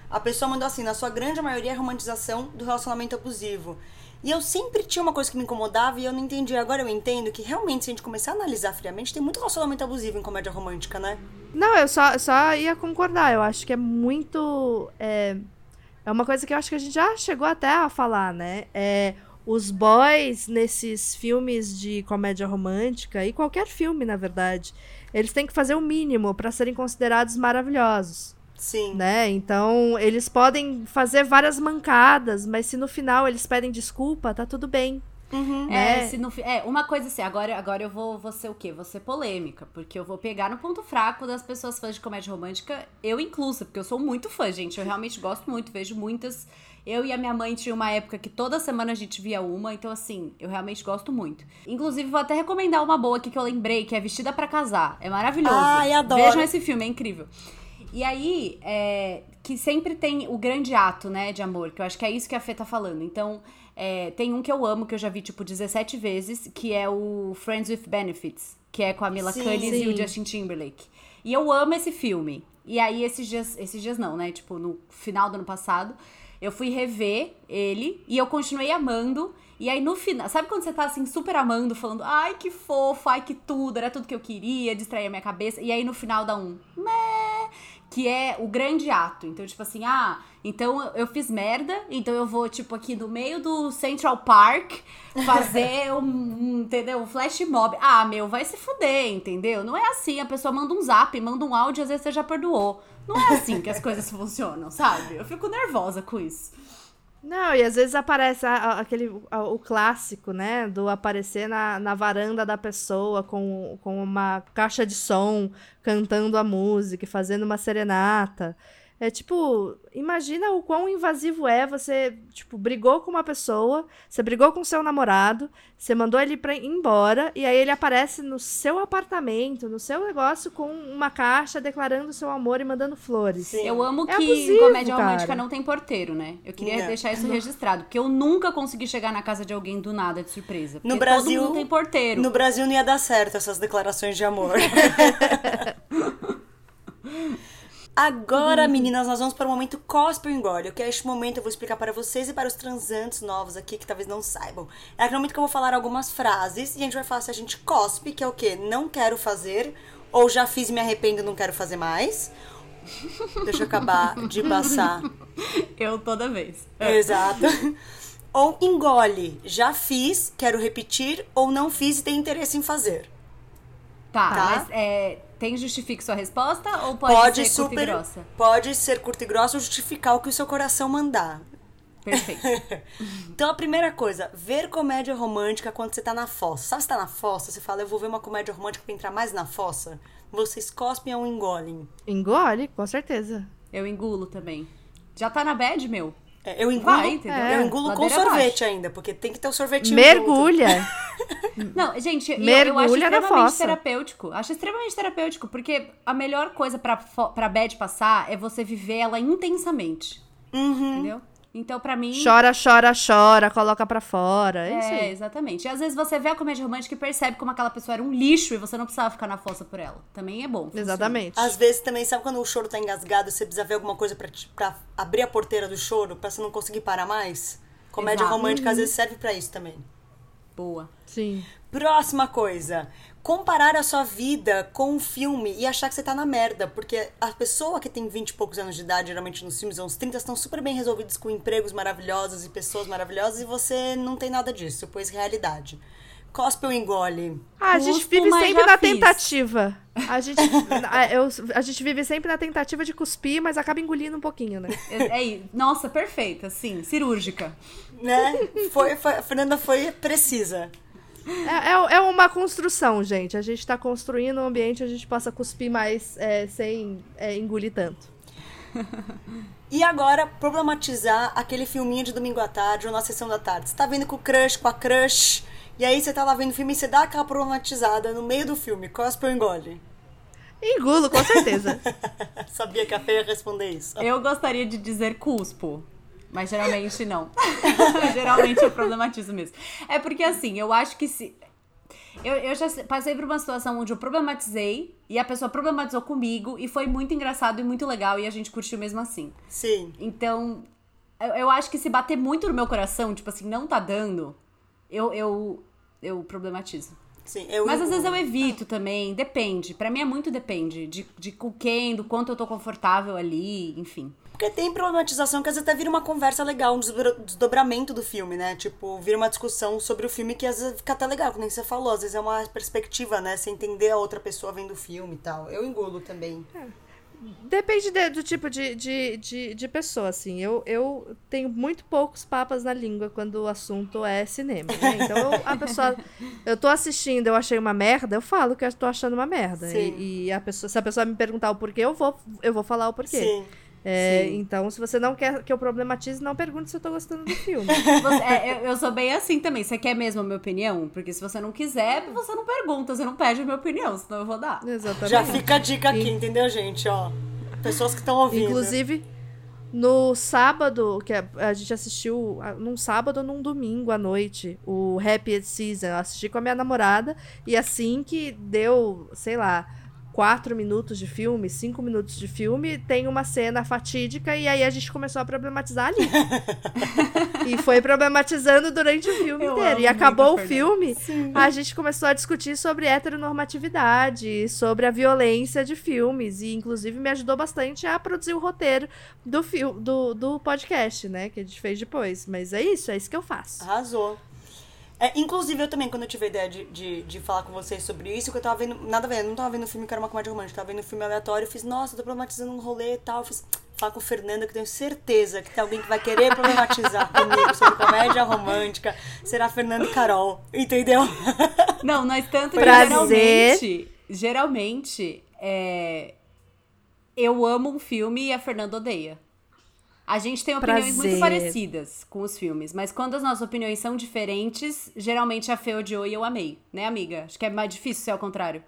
[SPEAKER 2] A pessoa mandou assim, na sua grande maioria, é romantização do relacionamento abusivo. E eu sempre tinha uma coisa que me incomodava e eu não entendi. Agora eu entendo que realmente, se a gente começar a analisar friamente, tem muito relacionamento abusivo em comédia romântica, né?
[SPEAKER 1] Não, eu só, só ia concordar. Eu acho que é muito. É, é uma coisa que eu acho que a gente já chegou até a falar, né? É, os boys nesses filmes de comédia romântica, e qualquer filme, na verdade, eles têm que fazer o mínimo para serem considerados maravilhosos.
[SPEAKER 2] Sim.
[SPEAKER 1] Né? Então, eles podem fazer várias mancadas, mas se no final eles pedem desculpa, tá tudo bem.
[SPEAKER 3] Uhum. É, se no, é, uma coisa assim, agora, agora eu vou, vou ser o quê? Vou ser polêmica, porque eu vou pegar no ponto fraco das pessoas fãs de comédia romântica, eu inclusa, porque eu sou muito fã, gente. Eu realmente gosto muito, vejo muitas. Eu e a minha mãe tinha uma época que toda semana a gente via uma, então assim, eu realmente gosto muito. Inclusive, vou até recomendar uma boa aqui que eu lembrei, que é Vestida para Casar. É maravilhoso.
[SPEAKER 2] Ai, adoro.
[SPEAKER 3] Vejam esse filme, é incrível. E aí, é, que sempre tem o grande ato, né, de amor, que eu acho que é isso que a Fê tá falando. Então, é, tem um que eu amo, que eu já vi, tipo, 17 vezes, que é o Friends with Benefits, que é com a Mila sim, Kunis sim. e o Justin Timberlake. E eu amo esse filme. E aí, esses dias, esses dias não, né, tipo, no final do ano passado, eu fui rever ele e eu continuei amando. E aí no final, sabe quando você tá assim super amando, falando, ai que fofo, ai que tudo, era tudo que eu queria, distrair a minha cabeça. E aí no final dá um, meh que é o grande ato. Então, tipo assim, ah, então eu fiz merda, então eu vou, tipo, aqui no meio do Central Park fazer um, um, entendeu? Um flash mob. Ah, meu, vai se fuder, entendeu? Não é assim, a pessoa manda um zap, manda um áudio, às vezes você já perdoou. Não é assim que as coisas funcionam, sabe? Eu fico nervosa com isso.
[SPEAKER 1] Não, e às vezes aparece a, aquele, a, o clássico, né? Do aparecer na, na varanda da pessoa com, com uma caixa de som, cantando a música fazendo uma serenata. É tipo, imagina o quão invasivo é você, tipo, brigou com uma pessoa, você brigou com seu namorado, você mandou ele pra ir embora, e aí ele aparece no seu apartamento, no seu negócio, com uma caixa declarando seu amor e mandando flores.
[SPEAKER 3] Sim. Eu amo é que abusivo, comédia cara. romântica não tem porteiro, né? Eu queria não. deixar isso registrado, porque eu nunca consegui chegar na casa de alguém do nada de surpresa.
[SPEAKER 2] No Brasil,
[SPEAKER 3] todo mundo tem porteiro.
[SPEAKER 2] No Brasil não ia dar certo essas declarações de amor. Agora, uhum. meninas, nós vamos para o momento cospe ou engole. Que é este momento eu vou explicar para vocês e para os transantes novos aqui que talvez não saibam. É aquele momento que eu vou falar algumas frases e a gente vai falar se a gente cospe, que é o quê? Não quero fazer, ou já fiz e me arrependo e não quero fazer mais. Deixa eu acabar de passar.
[SPEAKER 3] Eu toda vez.
[SPEAKER 2] É. Exato. Ou engole, já fiz, quero repetir, ou não fiz e tenho interesse em fazer.
[SPEAKER 3] Tá, tá? mas é, tem justifique sua resposta ou pode, pode ser super, curta e grossa?
[SPEAKER 2] Pode ser curta e grossa ou justificar o que o seu coração mandar.
[SPEAKER 3] Perfeito.
[SPEAKER 2] então a primeira coisa, ver comédia romântica quando você tá na fossa. Sabe se tá na fossa? Você fala, eu vou ver uma comédia romântica pra entrar mais na fossa. Vocês cospem ou engolem?
[SPEAKER 1] Engole, com certeza.
[SPEAKER 3] Eu engulo também. Já tá na bad, meu?
[SPEAKER 2] É, eu engulo, Vai, é, eu engulo com sorvete abaixo. ainda, porque tem que ter o um sorvetinho
[SPEAKER 1] Mergulha.
[SPEAKER 3] Não, gente, Mergulha eu, eu acho extremamente terapêutico. Acho extremamente terapêutico, porque a melhor coisa pra, pra bad passar é você viver ela intensamente.
[SPEAKER 2] Uhum.
[SPEAKER 3] Entendeu? Então, pra mim.
[SPEAKER 1] Chora, chora, chora, coloca pra fora. É, isso
[SPEAKER 3] É,
[SPEAKER 1] aí.
[SPEAKER 3] exatamente. E às vezes você vê a comédia romântica e percebe como aquela pessoa era um lixo e você não precisava ficar na fossa por ela. Também é bom. funciona.
[SPEAKER 1] Exatamente.
[SPEAKER 2] Às vezes também, sabe quando o choro tá engasgado e você precisa ver alguma coisa pra abrir a porteira do choro, pra você não conseguir parar mais? Comédia
[SPEAKER 3] Exato.
[SPEAKER 2] romântica às vezes serve pra isso também.
[SPEAKER 3] Boa.
[SPEAKER 1] Sim.
[SPEAKER 2] Próxima coisa. Comparar a sua vida com um filme e achar que você tá na merda. Porque a pessoa que tem 20 e poucos anos de idade, geralmente nos filmes, uns 30, estão super bem resolvidos com empregos maravilhosos e pessoas maravilhosas e você não tem nada disso, pois realidade. Cospe ou engole?
[SPEAKER 1] Ah, a gente
[SPEAKER 3] Cuspo,
[SPEAKER 1] vive
[SPEAKER 3] mas
[SPEAKER 1] sempre na
[SPEAKER 3] fiz.
[SPEAKER 1] tentativa. A gente, a, eu- a gente vive sempre na tentativa de cuspir, mas acaba engolindo um pouquinho, né?
[SPEAKER 3] É, é- nossa, perfeita, sim. Cirúrgica.
[SPEAKER 2] Né? Foi, foi- a Fernanda foi precisa.
[SPEAKER 1] É, é, é uma construção, gente. A gente tá construindo um ambiente onde a gente possa cuspir mais é, sem é, engolir tanto.
[SPEAKER 2] E agora, problematizar aquele filminho de domingo à tarde ou na sessão da tarde. Você tá vendo com o crush, com a crush, e aí você tá lá vendo o filme e você dá aquela problematizada no meio do filme. Cospe ou engole?
[SPEAKER 1] Engulo, com certeza.
[SPEAKER 2] Sabia que a Fê ia responder isso.
[SPEAKER 3] Eu gostaria de dizer cuspo. Mas geralmente não. geralmente eu problematizo mesmo. É porque assim, eu acho que se. Eu, eu já passei por uma situação onde eu problematizei e a pessoa problematizou comigo e foi muito engraçado e muito legal e a gente curtiu mesmo assim.
[SPEAKER 2] Sim.
[SPEAKER 3] Então, eu, eu acho que se bater muito no meu coração, tipo assim, não tá dando, eu, eu, eu problematizo.
[SPEAKER 2] Sim, eu
[SPEAKER 3] Mas às vezes eu evito também, depende. Pra mim é muito depende de, de com quem, do quanto eu tô confortável ali, enfim.
[SPEAKER 2] Porque tem problematização que às vezes até vira uma conversa legal, um desdobra- desdobramento do filme, né? Tipo, vira uma discussão sobre o filme que às vezes fica até legal, como você falou. Às vezes é uma perspectiva, né? Você entender a outra pessoa vendo o filme e tal. Eu engulo também.
[SPEAKER 1] Depende de- do tipo de, de, de, de pessoa, assim. Eu, eu tenho muito poucos papas na língua quando o assunto é cinema, né? Então, eu- a pessoa... Eu tô assistindo, eu achei uma merda, eu falo que eu tô achando uma merda. E, e a pessoa, se a pessoa me perguntar o porquê, eu vou, eu vou falar o porquê.
[SPEAKER 2] Sim.
[SPEAKER 1] É, então, se você não quer que eu problematize, não pergunte se eu tô gostando do filme.
[SPEAKER 3] Você- é, eu, eu sou bem assim também. Você quer mesmo a minha opinião? Porque se você não quiser, você não pergunta, você não pede a minha opinião, senão eu vou dar.
[SPEAKER 1] Exatamente.
[SPEAKER 2] Já fica a dica aqui, entendeu, gente? Ó, pessoas que estão ouvindo.
[SPEAKER 1] Inclusive, no sábado, que a, a gente assistiu, num sábado ou num domingo à noite, o Happy Season. Eu assisti com a minha namorada e assim que deu, sei lá, quatro minutos de filme, cinco minutos de filme, tem uma cena fatídica e aí a gente começou a problematizar ali. e foi problematizando durante o filme
[SPEAKER 3] Eu
[SPEAKER 1] inteiro. E acabou o filme, a gente começou a discutir sobre heteronormatividade, sobre a violência de filmes. E, inclusive, me ajudou bastante a produzir o roteiro do, do, do podcast, né? Que a gente fez depois. Mas é isso, é isso que eu faço.
[SPEAKER 2] Arrasou. É, inclusive, eu também, quando eu tive a ideia de, de, de falar com vocês sobre isso, que eu tava vendo. Nada a ver, eu não tava vendo filme que era uma comédia romântica, tava vendo um filme aleatório, eu fiz, nossa, eu tô problematizando um rolê e tal. Eu fiz, falar com o Fernanda, que eu tenho certeza que tem alguém que vai querer problematizar comigo sobre comédia romântica. Será Fernanda e Carol, entendeu?
[SPEAKER 3] Não, nós tanto que geralmente, geralmente, é, eu amo um filme e a Fernanda odeia. A gente tem opiniões muito
[SPEAKER 1] Prazer.
[SPEAKER 3] parecidas com os filmes, mas quando as nossas opiniões são diferentes, geralmente a Fê odiou e eu amei, né, amiga? Acho que é mais difícil ser ao contrário.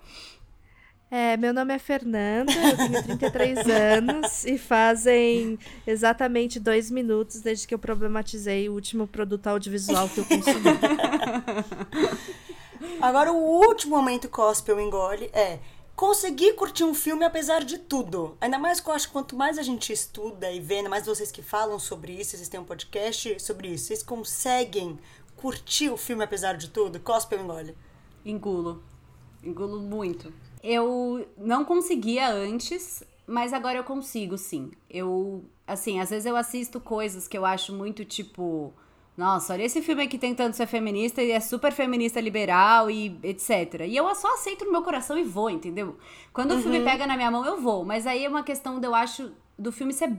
[SPEAKER 1] É, meu nome é Fernanda, eu tenho 33 anos e fazem exatamente dois minutos desde que eu problematizei o último produto audiovisual que eu consumi.
[SPEAKER 2] Agora, o último momento cospe ou engole é conseguir curtir um filme apesar de tudo. Ainda mais que eu acho que quanto mais a gente estuda e vê, ainda mais vocês que falam sobre isso, vocês têm um podcast sobre isso, vocês conseguem curtir o filme apesar de tudo? Cospe ou engole?
[SPEAKER 3] Engulo. Engulo muito. Eu não conseguia antes, mas agora eu consigo, sim. Eu, assim, às vezes eu assisto coisas que eu acho muito tipo. Nossa, olha esse filme aqui tentando ser feminista e é super feminista liberal e etc. E eu só aceito no meu coração e vou, entendeu? Quando o filme pega na minha mão, eu vou. Mas aí é uma questão de eu acho do filme ser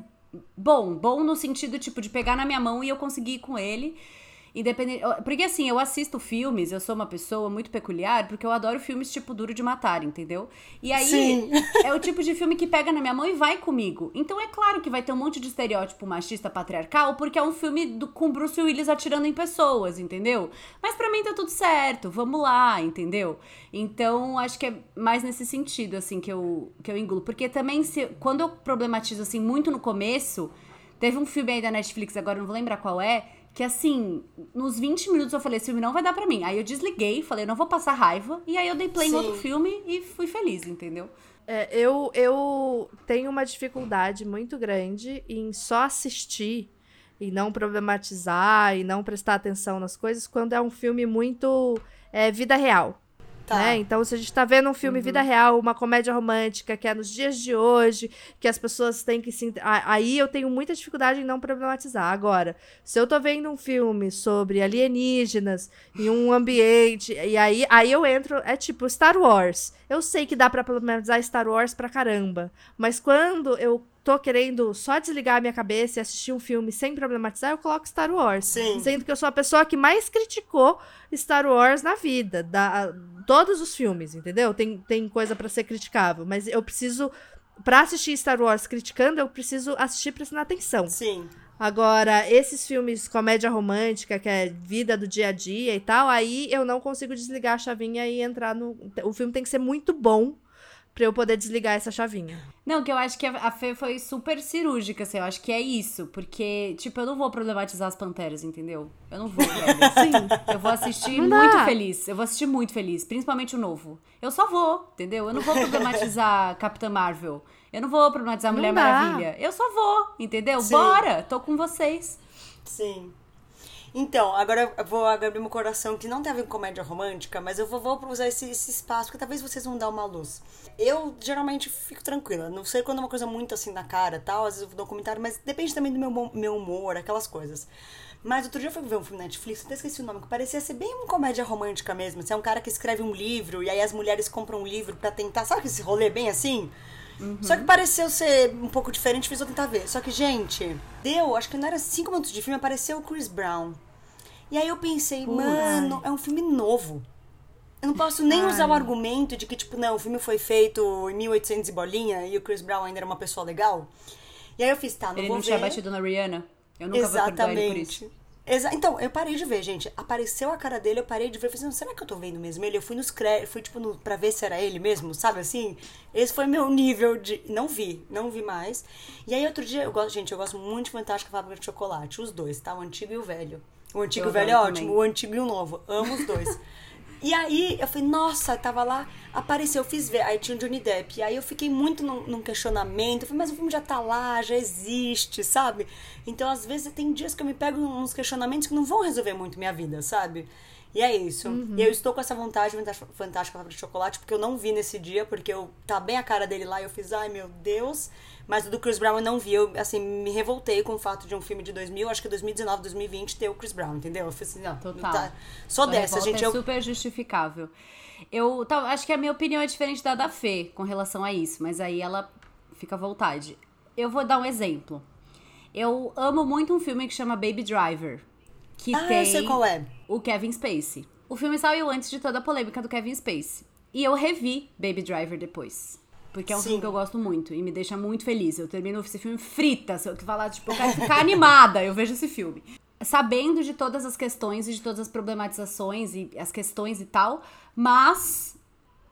[SPEAKER 3] bom. Bom no sentido, tipo, de pegar na minha mão e eu conseguir ir com ele. Independente. Porque assim, eu assisto filmes, eu sou uma pessoa muito peculiar, porque eu adoro filmes tipo Duro de Matar, entendeu? E aí
[SPEAKER 2] Sim.
[SPEAKER 3] é o tipo de filme que pega na minha mão e vai comigo. Então é claro que vai ter um monte de estereótipo machista patriarcal, porque é um filme do- com Bruce Willis atirando em pessoas, entendeu? Mas pra mim tá tudo certo, vamos lá, entendeu? Então acho que é mais nesse sentido, assim, que eu, que eu engulo. Porque também, se, quando eu problematizo, assim, muito no começo Teve um filme aí da Netflix, agora não vou lembrar qual é, que assim, nos 20 minutos eu falei, esse filme não vai dar pra mim. Aí eu desliguei, falei, não vou passar raiva. E aí eu dei play em
[SPEAKER 2] Sim.
[SPEAKER 3] outro filme e fui feliz, entendeu?
[SPEAKER 1] É, eu, eu tenho uma dificuldade muito grande em só assistir e não problematizar e não prestar atenção nas coisas quando é um filme muito é, vida real.
[SPEAKER 2] Tá.
[SPEAKER 1] né? Então, se a gente tá vendo um filme vida real, uma comédia romântica, que é nos dias de hoje, que as pessoas têm que se. Aí eu tenho muita dificuldade em não problematizar. Agora, se eu tô vendo um filme sobre alienígenas em um ambiente, e aí, aí eu entro. É tipo Star Wars. Eu sei que dá pra problematizar Star Wars pra caramba. Mas quando eu tô querendo só desligar a minha cabeça e assistir um filme sem problematizar, eu coloco Star Wars.
[SPEAKER 2] Sim.
[SPEAKER 1] Sendo que eu sou a pessoa que mais criticou Star Wars na vida. Da, todos os filmes, entendeu? Tem, tem coisa pra ser criticável. Mas eu preciso. Pra assistir Star Wars criticando, eu preciso assistir prestando atenção.
[SPEAKER 2] Sim.
[SPEAKER 1] Agora, esses filmes comédia romântica, que é vida do dia a dia e tal, aí eu não consigo desligar a chavinha e entrar no. O filme tem que ser muito bom pra eu poder desligar essa chavinha.
[SPEAKER 3] Não, que eu acho que a Fê foi super cirúrgica, assim, eu acho que é isso. Porque, tipo, eu não vou problematizar as panteras, entendeu? Eu não vou, velho.
[SPEAKER 1] Sim.
[SPEAKER 3] Eu vou assistir
[SPEAKER 1] Não dá.
[SPEAKER 3] muito feliz. Eu vou assistir muito feliz, principalmente o novo. Eu só vou, entendeu? Eu não vou problematizar Capitã Marvel. Eu não vou problematizar
[SPEAKER 1] Não
[SPEAKER 3] Mulher
[SPEAKER 1] dá.
[SPEAKER 3] Maravilha. Eu só vou, entendeu?
[SPEAKER 2] Sim.
[SPEAKER 3] Bora! Tô com vocês.
[SPEAKER 2] Sim. Então, agora eu vou abrir meu coração que não tem a ver com comédia romântica, mas eu vou, vou usar esse, esse espaço, porque talvez vocês vão dar uma luz. Eu geralmente fico tranquila, não sei quando é uma coisa muito assim na cara tal, às vezes eu vou dar um comentário, mas depende também do meu, meu humor, aquelas coisas. Mas outro dia eu fui ver um filme na Netflix, até esqueci o nome, que parecia ser bem uma comédia romântica mesmo. Você é um cara que escreve um livro e aí as mulheres compram um livro pra tentar. Sabe esse rolê bem assim? Só que pareceu ser um pouco diferente, fiz eu tentar ver. Só que, gente, deu, acho que não era cinco minutos de filme, apareceu o Chris Brown. E aí eu pensei, mano, é um filme novo. Eu não posso nem usar o argumento de que, tipo, não, o filme foi feito em 1800 e bolinha e o Chris Brown ainda era uma pessoa legal. E aí eu fiz, tá, não
[SPEAKER 3] Ele
[SPEAKER 2] vou
[SPEAKER 3] não
[SPEAKER 2] ver.
[SPEAKER 3] tinha batido na Rihanna. Eu nunca vou perdoar ele por isso.
[SPEAKER 2] Exatamente. Exa então, eu parei de ver, gente. Apareceu a cara dele, eu parei de ver. Falei, assim, será que eu tô vendo mesmo ele? Eu fui nos créditos, fui, tipo, no, pra ver se era ele mesmo, sabe assim? Esse foi meu nível de... Não vi, não vi mais. E aí, outro dia, eu gosto, gente, eu gosto muito de Fantástica Fábrica de Chocolate. Os dois, tá? O antigo e o velho. O antigo e o velho é ótimo,
[SPEAKER 3] também.
[SPEAKER 2] o antigo e o novo. Amo os dois. E aí, eu falei, nossa, tava lá, apareceu, eu fiz ver. Aí tinha o Johnny Depp. E aí eu fiquei muito num, num questionamento. Eu falei, mas o filme já tá lá, já existe, sabe? Então, às vezes, tem dias que eu me pego uns questionamentos que não vão resolver muito minha vida, sabe? E é isso. E eu estou com essa vontade de Fantástica- de Chocolate, porque eu não vi nesse dia, porque eu tá bem a cara dele lá e eu fiz, ai meu Deus. Mas o do Chris Brown eu não vi. Eu, assim, me revoltei com o fato de um filme de 2000, acho que 2019, 2020, ter o Chris Brown, entendeu? Eu falei assim, não,
[SPEAKER 3] Total.
[SPEAKER 2] tá- sou
[SPEAKER 3] Sua
[SPEAKER 2] dessa, gente.
[SPEAKER 3] É
[SPEAKER 2] Eu,
[SPEAKER 3] super justificável. Eu tal, acho que a minha opinião é diferente da da Fê com relação a isso, mas aí ela fica à vontade. Eu vou dar um exemplo. Eu amo muito um filme que chama Baby Driver. Que
[SPEAKER 2] ah,
[SPEAKER 3] tem
[SPEAKER 2] eu sei qual é.
[SPEAKER 3] o Kevin Spacey. O filme saiu antes de toda a polêmica do Kevin Spacey. E eu revi Baby Driver depois. Porque é um
[SPEAKER 2] Sim.
[SPEAKER 3] filme que eu gosto muito e me deixa muito feliz. Eu termino esse filme frita. Se eu falar, tipo, eu quero ficar animada, eu vejo esse filme. Sabendo de todas as questões e de todas as problematizações e as questões e tal, mas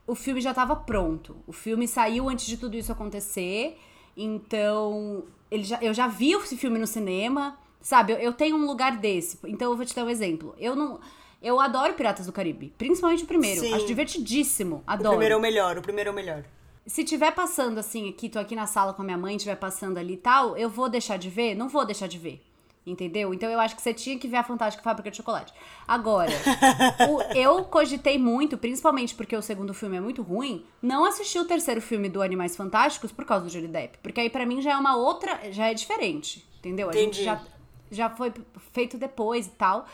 [SPEAKER 3] o filme já estava pronto. O filme saiu antes de tudo isso acontecer. Então, ele já, eu já vi esse filme no cinema, sabe? Eu, eu tenho um lugar desse. Então, eu vou te dar um exemplo. Eu não. Eu adoro Piratas do Caribe, principalmente o primeiro.
[SPEAKER 2] Sim.
[SPEAKER 3] Acho divertidíssimo.
[SPEAKER 2] O
[SPEAKER 3] Adoro.
[SPEAKER 2] primeiro é o melhor, o primeiro é o melhor.
[SPEAKER 3] Se tiver passando assim, aqui, tô aqui na sala com a minha mãe, tiver passando ali e tal, eu vou deixar de ver? Não vou deixar de ver. Entendeu? Então eu acho que você tinha que ver a Fantástica Fábrica de Chocolate. Agora, o- eu cogitei muito, principalmente porque o segundo filme é muito ruim, não assistir o terceiro filme do Animais Fantásticos por causa do Johnny Depp. Porque aí pra mim já é uma outra. Já é diferente. Entendeu? A
[SPEAKER 2] Entendi.
[SPEAKER 3] gente já, já foi feito depois e tal.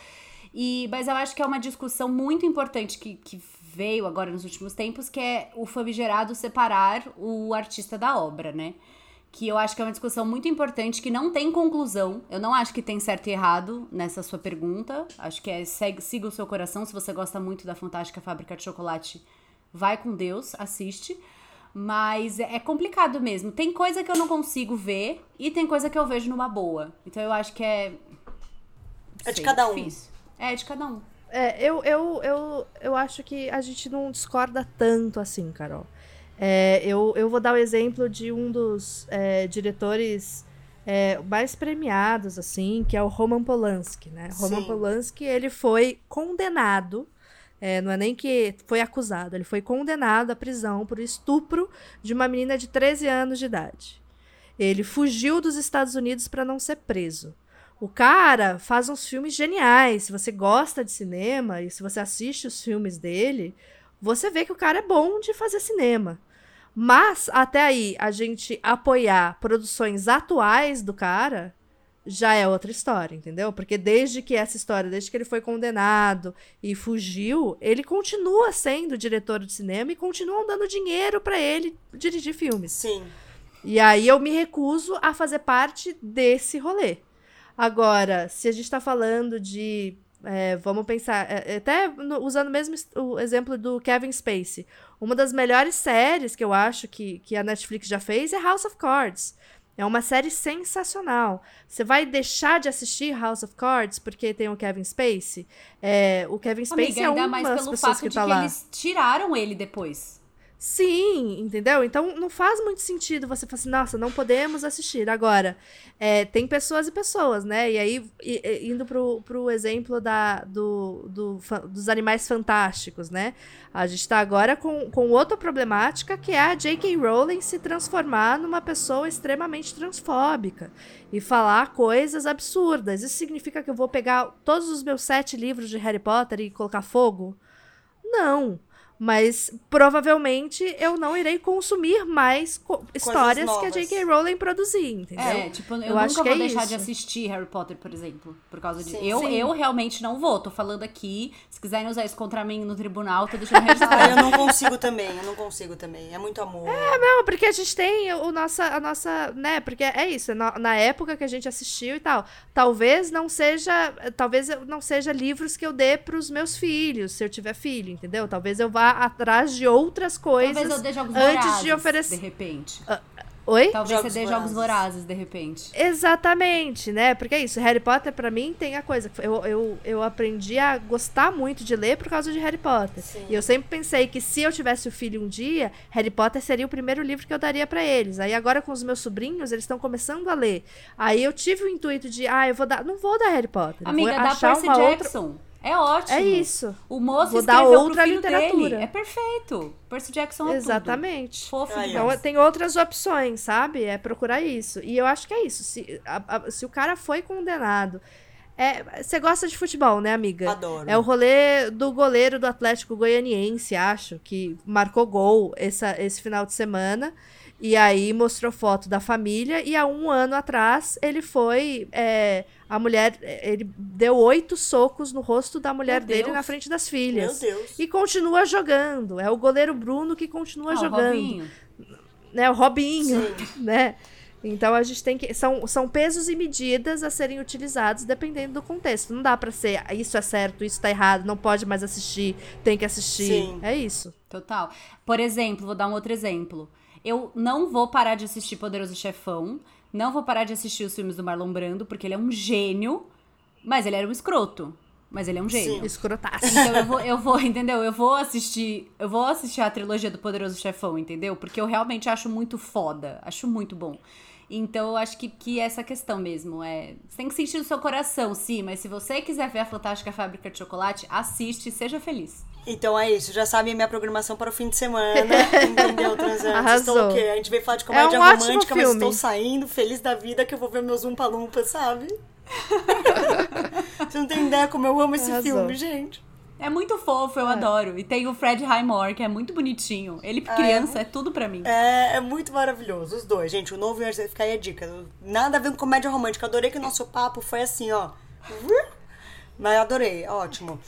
[SPEAKER 3] E, mas eu acho que é uma discussão muito importante que, que veio agora nos últimos tempos, que é o famigerado separar o artista da obra, né? Que eu acho que é uma discussão muito importante, que não tem conclusão. Eu não acho que tem certo e errado nessa sua pergunta. Acho que é segue, siga o seu coração. Se você gosta muito da Fantástica Fábrica de Chocolate, vai com Deus, assiste. Mas é complicado mesmo. Tem coisa que eu não consigo ver e tem coisa que eu vejo numa boa. Então eu acho que é.
[SPEAKER 2] É de
[SPEAKER 3] sei,
[SPEAKER 2] cada um.
[SPEAKER 3] difícil. É, de cada um.
[SPEAKER 1] É, eu, eu, eu, eu acho que a gente não discorda tanto assim, Carol. É, eu, eu vou dar o exemplo de um dos é, diretores é, mais premiados, assim, que é o Roman Polanski, né? Roman
[SPEAKER 2] Sim.
[SPEAKER 1] Polanski, ele foi condenado, é, não é nem que foi acusado, ele foi condenado à prisão por estupro de uma menina de 13 anos de idade. Ele fugiu dos Estados Unidos para não ser preso. O cara faz uns filmes geniais. Se você gosta de cinema e se você assiste os filmes dele, você vê que o cara é bom de fazer cinema. Mas até aí a gente apoiar produções atuais do cara já é outra história, entendeu? Porque desde que essa história, desde que ele foi condenado e fugiu, ele continua sendo diretor de cinema e continuam dando dinheiro pra ele dirigir filmes.
[SPEAKER 2] Sim.
[SPEAKER 1] E aí eu me recuso a fazer parte desse rolê. Agora, se a gente tá falando de. é, vamos pensar. é, até no- usando mesmo es- o exemplo do Kevin Spacey. Uma das melhores séries que eu acho que, que a Netflix já fez é House of Cards. É uma série sensacional. Você vai deixar de assistir House of Cards porque tem o Kevin Spacey? É, o Kevin Spacey
[SPEAKER 3] Amiga,
[SPEAKER 1] é
[SPEAKER 3] ainda
[SPEAKER 1] uma
[SPEAKER 3] mais
[SPEAKER 1] das
[SPEAKER 3] pelo fato
[SPEAKER 1] que
[SPEAKER 3] de
[SPEAKER 1] tá
[SPEAKER 3] que
[SPEAKER 1] lá.
[SPEAKER 3] eles tiraram ele depois.
[SPEAKER 1] Sim, entendeu? Então não faz muito sentido você falar assim, nossa, não podemos assistir. Agora, é, tem pessoas e pessoas, né? E aí, indo pro, pro exemplo da, do, do dos animais fantásticos, né? A gente tá agora com, com outra problemática que é a J.K. Rowling se transformar numa pessoa extremamente transfóbica e falar coisas absurdas. Isso significa que eu vou pegar todos os meus sete livros de Harry Potter e colocar fogo? Não. Mas provavelmente eu não irei consumir mais co- histórias que a. J.K. Rowling produzir, entendeu?
[SPEAKER 3] É, tipo, eu,
[SPEAKER 1] Eu acho
[SPEAKER 3] nunca
[SPEAKER 1] que
[SPEAKER 3] vou
[SPEAKER 1] é
[SPEAKER 3] deixar de
[SPEAKER 1] isso.
[SPEAKER 3] assistir Harry Potter, por exemplo, por causa disso.
[SPEAKER 2] Sim.
[SPEAKER 3] Eu,
[SPEAKER 1] Sim.
[SPEAKER 3] eu realmente não vou. Tô falando aqui. Se quiserem usar isso contra mim no tribunal, tô deixando
[SPEAKER 2] Ah,
[SPEAKER 3] registrado.
[SPEAKER 2] eu não consigo também, eu não consigo também. É muito amor.
[SPEAKER 1] Não, porque a gente tem o nossa, a nossa, né? Porque é isso, na, na época que a gente assistiu e tal. Talvez não seja, talvez não seja livros que eu dê pros meus filhos, se eu tiver filho, entendeu? Talvez eu vá atrás de outras coisas
[SPEAKER 3] Talvez eu dê jogos
[SPEAKER 1] antes
[SPEAKER 3] vorazes,
[SPEAKER 1] de oferecer.
[SPEAKER 3] de repente.
[SPEAKER 1] Oi?
[SPEAKER 3] Talvez
[SPEAKER 2] Jogos
[SPEAKER 3] você dê
[SPEAKER 2] vorazes.
[SPEAKER 3] jogos vorazes, de repente.
[SPEAKER 1] Exatamente, né? Porque é isso, Harry Potter pra mim tem a coisa. Eu, eu, eu aprendi a gostar muito de ler por causa de Harry Potter.
[SPEAKER 2] Sim.
[SPEAKER 1] E eu sempre pensei que se eu tivesse o filho um dia, Harry Potter seria o primeiro livro que eu daria pra eles. Aí agora com os meus sobrinhos, eles estão começando a ler. Aí eu tive o intuito de, ah, eu vou dar. Não vou dar Harry Potter.
[SPEAKER 3] Amiga,
[SPEAKER 1] vou
[SPEAKER 3] dá
[SPEAKER 1] achar
[SPEAKER 3] Percy
[SPEAKER 1] uma outra.
[SPEAKER 3] É ótimo.
[SPEAKER 1] É isso.
[SPEAKER 3] O moço
[SPEAKER 1] Vou dar
[SPEAKER 3] escreveu
[SPEAKER 1] outra literatura.
[SPEAKER 3] dele. É perfeito. Percy Jackson é
[SPEAKER 1] Exatamente.
[SPEAKER 3] tudo. Fofo demais.
[SPEAKER 1] Então tem outras opções, sabe? É procurar isso. E eu acho que é isso. Se, a- a- se o cara foi condenado. é, Você gosta de futebol, né, amiga?
[SPEAKER 2] Adoro.
[SPEAKER 1] É o rolê do goleiro do Atlético Goianiense, acho, que marcou gol essa, esse final de semana. E aí mostrou foto da família. E há um ano atrás ele foi. é, a mulher. Ele deu oito socos no rosto da mulher
[SPEAKER 3] Meu
[SPEAKER 1] dele
[SPEAKER 3] Deus.
[SPEAKER 1] na frente das
[SPEAKER 2] Meu
[SPEAKER 1] filhas.
[SPEAKER 2] Deus.
[SPEAKER 1] E continua jogando. É o goleiro Bruno que continua
[SPEAKER 3] Ah, o
[SPEAKER 1] jogando
[SPEAKER 3] Robinho.
[SPEAKER 1] né, o Robinho, né? Então a gente tem que são, são pesos e medidas a serem utilizados dependendo do contexto. Não dá pra ser "Ah, isso é certo, isso tá errado, não pode mais assistir, tem que assistir.
[SPEAKER 2] Sim.
[SPEAKER 1] É isso.
[SPEAKER 3] Total. Por exemplo, vou dar um outro exemplo. Eu não vou parar de assistir Poderoso Chefão. Não vou parar de assistir os filmes do Marlon Brando, porque ele é um gênio. Mas ele era um escroto. Mas ele é um gênio.
[SPEAKER 1] Escrotaço.
[SPEAKER 3] Então eu vou, eu vou, entendeu? Eu vou assistir. Eu vou assistir a trilogia do Poderoso Chefão, entendeu? Porque eu realmente acho muito foda. Acho muito bom. Então eu acho que, que é essa questão mesmo. É, você tem que sentir no seu coração, sim, mas se você quiser ver a Fantástica Fábrica de Chocolate, assiste e seja feliz.
[SPEAKER 2] Então é isso, já sabem a minha programação para o fim de semana. entendeu, transantes?
[SPEAKER 1] Arrasou.
[SPEAKER 2] Estou o quê? A gente veio falar de comédia
[SPEAKER 1] É um ótimo
[SPEAKER 2] romântica, mas estou saindo feliz da vida que eu vou ver meus Umpa Lumpa, sabe? Você não tem ideia como eu amo esse
[SPEAKER 1] Arrasou.
[SPEAKER 2] filme, gente.
[SPEAKER 3] É muito fofo, eu adoro. E tem o Fred Highmore, que é muito bonitinho. Ele, criança, é tudo pra mim.
[SPEAKER 2] É, é muito maravilhoso, os dois. Gente, o novo e fica aí a dica. Nada a ver com comédia romântica. Adorei que o nosso papo foi assim, ó. Mas adorei, ótimo.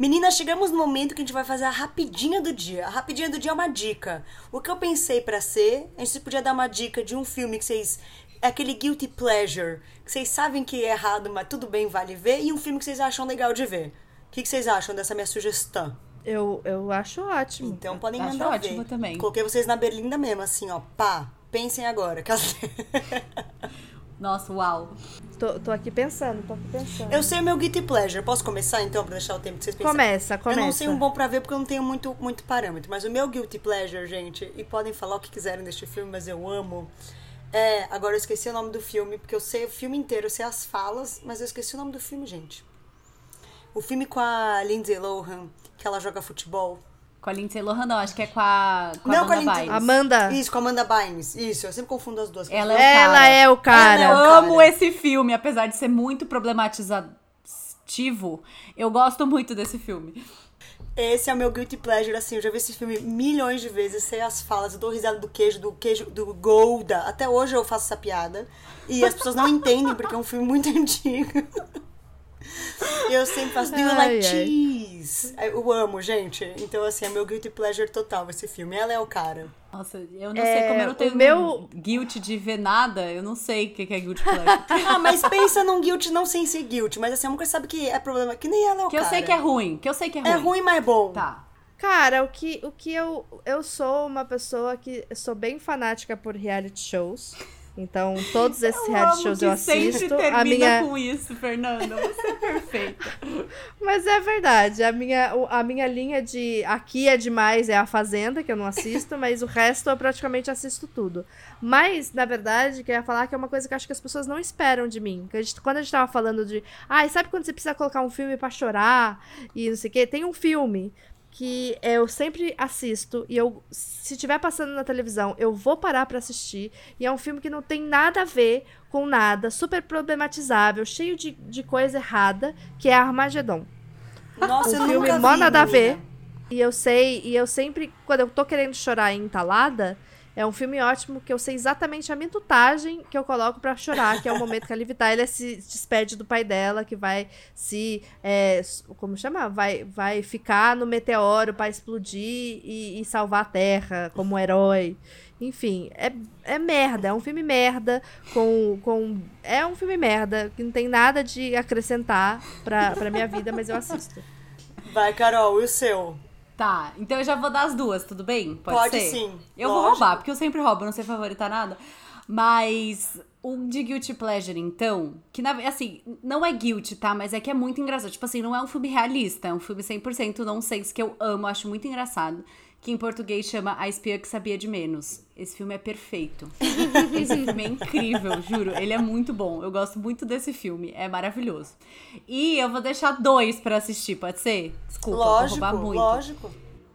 [SPEAKER 2] Meninas, chegamos no momento que a gente vai fazer a rapidinha do dia. A rapidinha do dia é uma dica. O que eu pensei pra ser, a gente podia dar uma dica de um filme que vocês. É aquele guilty pleasure, que vocês sabem que é errado, mas tudo bem, vale ver, e um filme que vocês acham legal de ver. O que, que vocês acham dessa minha sugestão?
[SPEAKER 1] Eu, eu acho ótimo.
[SPEAKER 2] Então podem
[SPEAKER 3] Acho
[SPEAKER 2] mandar
[SPEAKER 3] ótimo
[SPEAKER 2] ver.
[SPEAKER 3] também.
[SPEAKER 2] Coloquei vocês na berlinda mesmo, assim, ó. Pá, pensem agora.
[SPEAKER 3] Nossa, uau.
[SPEAKER 1] Tô, tô aqui pensando, tô aqui pensando.
[SPEAKER 2] Eu sei o meu guilty pleasure. Posso começar então, pra deixar o tempo de vocês pensarem?
[SPEAKER 1] Começa, começa.
[SPEAKER 2] Eu não sei um bom pra ver porque eu não tenho muito, muito parâmetro. Mas o meu guilty pleasure, gente, e podem falar o que quiserem deste filme, mas eu amo. É, agora eu esqueci o nome do filme, porque eu sei o filme inteiro, eu sei as falas, mas eu esqueci o nome do filme, gente. O filme com a Lindsay Lohan, que ela joga futebol.
[SPEAKER 3] Com a Lindsay Lohan, não, acho que é com a, com
[SPEAKER 2] Não,
[SPEAKER 3] a
[SPEAKER 2] com a
[SPEAKER 3] Amanda
[SPEAKER 2] Lindsay-
[SPEAKER 3] Bynes.
[SPEAKER 1] Amanda.
[SPEAKER 2] Isso, com a Amanda Bynes. Isso, eu sempre confundo as duas.
[SPEAKER 3] Ela é o
[SPEAKER 1] Ela
[SPEAKER 3] cara.
[SPEAKER 1] é o cara.
[SPEAKER 2] Ela é o
[SPEAKER 3] Eu amo
[SPEAKER 2] cara.
[SPEAKER 3] esse filme, apesar de ser muito problematizativo. Eu gosto muito desse filme.
[SPEAKER 2] Esse é o meu guilty pleasure, assim, eu já vi esse filme milhões de vezes, sei as falas, eu dou risada do queijo, do queijo, do Golda. Até hoje eu faço essa piada. E as pessoas não entendem, porque é um filme muito antigo. E eu sempre faço, do you like
[SPEAKER 1] ai.
[SPEAKER 2] cheese? Eu amo, gente. Então, assim, é meu guilty pleasure total esse filme. Ela é o cara.
[SPEAKER 3] Nossa, eu não
[SPEAKER 1] É,
[SPEAKER 3] sei como eu não
[SPEAKER 1] o
[SPEAKER 3] tenho
[SPEAKER 1] meu-
[SPEAKER 3] guilt de ver nada, eu não sei o que que é guilt pleasure.
[SPEAKER 2] Ah, mas pensa num guilt não sem ser guilt. Mas assim, a nunca sabe que é problema. Que nem ela é o
[SPEAKER 3] que eu
[SPEAKER 2] cara.
[SPEAKER 3] sei que é ruim, que eu sei que é ruim.
[SPEAKER 2] É ruim, mas é bom.
[SPEAKER 3] Tá.
[SPEAKER 1] Cara, o que, o que eu. Eu sou uma pessoa que sou bem fanática por reality shows. Então, todos esses reality
[SPEAKER 3] amo
[SPEAKER 1] shows eu
[SPEAKER 3] sempre
[SPEAKER 1] assisto. A minha...
[SPEAKER 3] com isso, Fernanda. Você é perfeita.
[SPEAKER 1] Mas é verdade. A minha, a minha linha de aqui é demais é a Fazenda, que eu não assisto, mas o resto eu praticamente assisto tudo. Mas, na verdade, que eu ia falar que é uma coisa que eu acho que as pessoas não esperam de mim. A gente- quando a gente tava falando de. Ai, sabe quando você precisa colocar um filme pra chorar e não sei o quê? Tem um filme que eu sempre assisto e eu se estiver passando na televisão, eu vou parar pra assistir, e é um filme que não tem nada a ver com nada, super problematizável, cheio de, de coisa errada, que é Armagedon.
[SPEAKER 2] Nossa, eu
[SPEAKER 1] Um filme
[SPEAKER 2] nunca
[SPEAKER 1] mó
[SPEAKER 2] vi,
[SPEAKER 1] nada a ver. E eu sei, e eu sempre, quando eu tô querendo chorar em entalada, é um filme ótimo que eu sei exatamente a minutagem que eu coloco pra chorar, que é o momento que a Liv Tyler se despede do pai dela, que vai se. é, como chama? Vai, vai ficar no meteoro pra explodir e, e salvar a Terra como herói. Enfim, é, é merda, é um filme merda, com, com. É um filme merda, que não tem nada de acrescentar pra, pra minha vida, mas eu assisto.
[SPEAKER 2] Vai, Carol, e o seu?
[SPEAKER 3] Tá, então eu já vou dar as duas, tudo bem? Pode,
[SPEAKER 2] Pode
[SPEAKER 3] ser?
[SPEAKER 2] sim,
[SPEAKER 3] Eu vou
[SPEAKER 2] lógico.
[SPEAKER 3] roubar, porque eu sempre roubo, não sei favoritar nada. Mas um de Guilty Pleasure, então, que na assim, não é guilty, tá? Mas é que é muito engraçado. Tipo assim, não é um filme realista, é um filme 100% nonsense que eu amo, acho muito engraçado. Que em português chama A Espia que Sabia de Menos. Esse filme é perfeito. Esse filme é incrível, juro. Ele é muito bom. Eu gosto muito desse filme. É maravilhoso. E eu vou deixar dois pra assistir, pode ser? Desculpa,
[SPEAKER 2] lógico,
[SPEAKER 3] vou roubar muito.
[SPEAKER 2] lógico.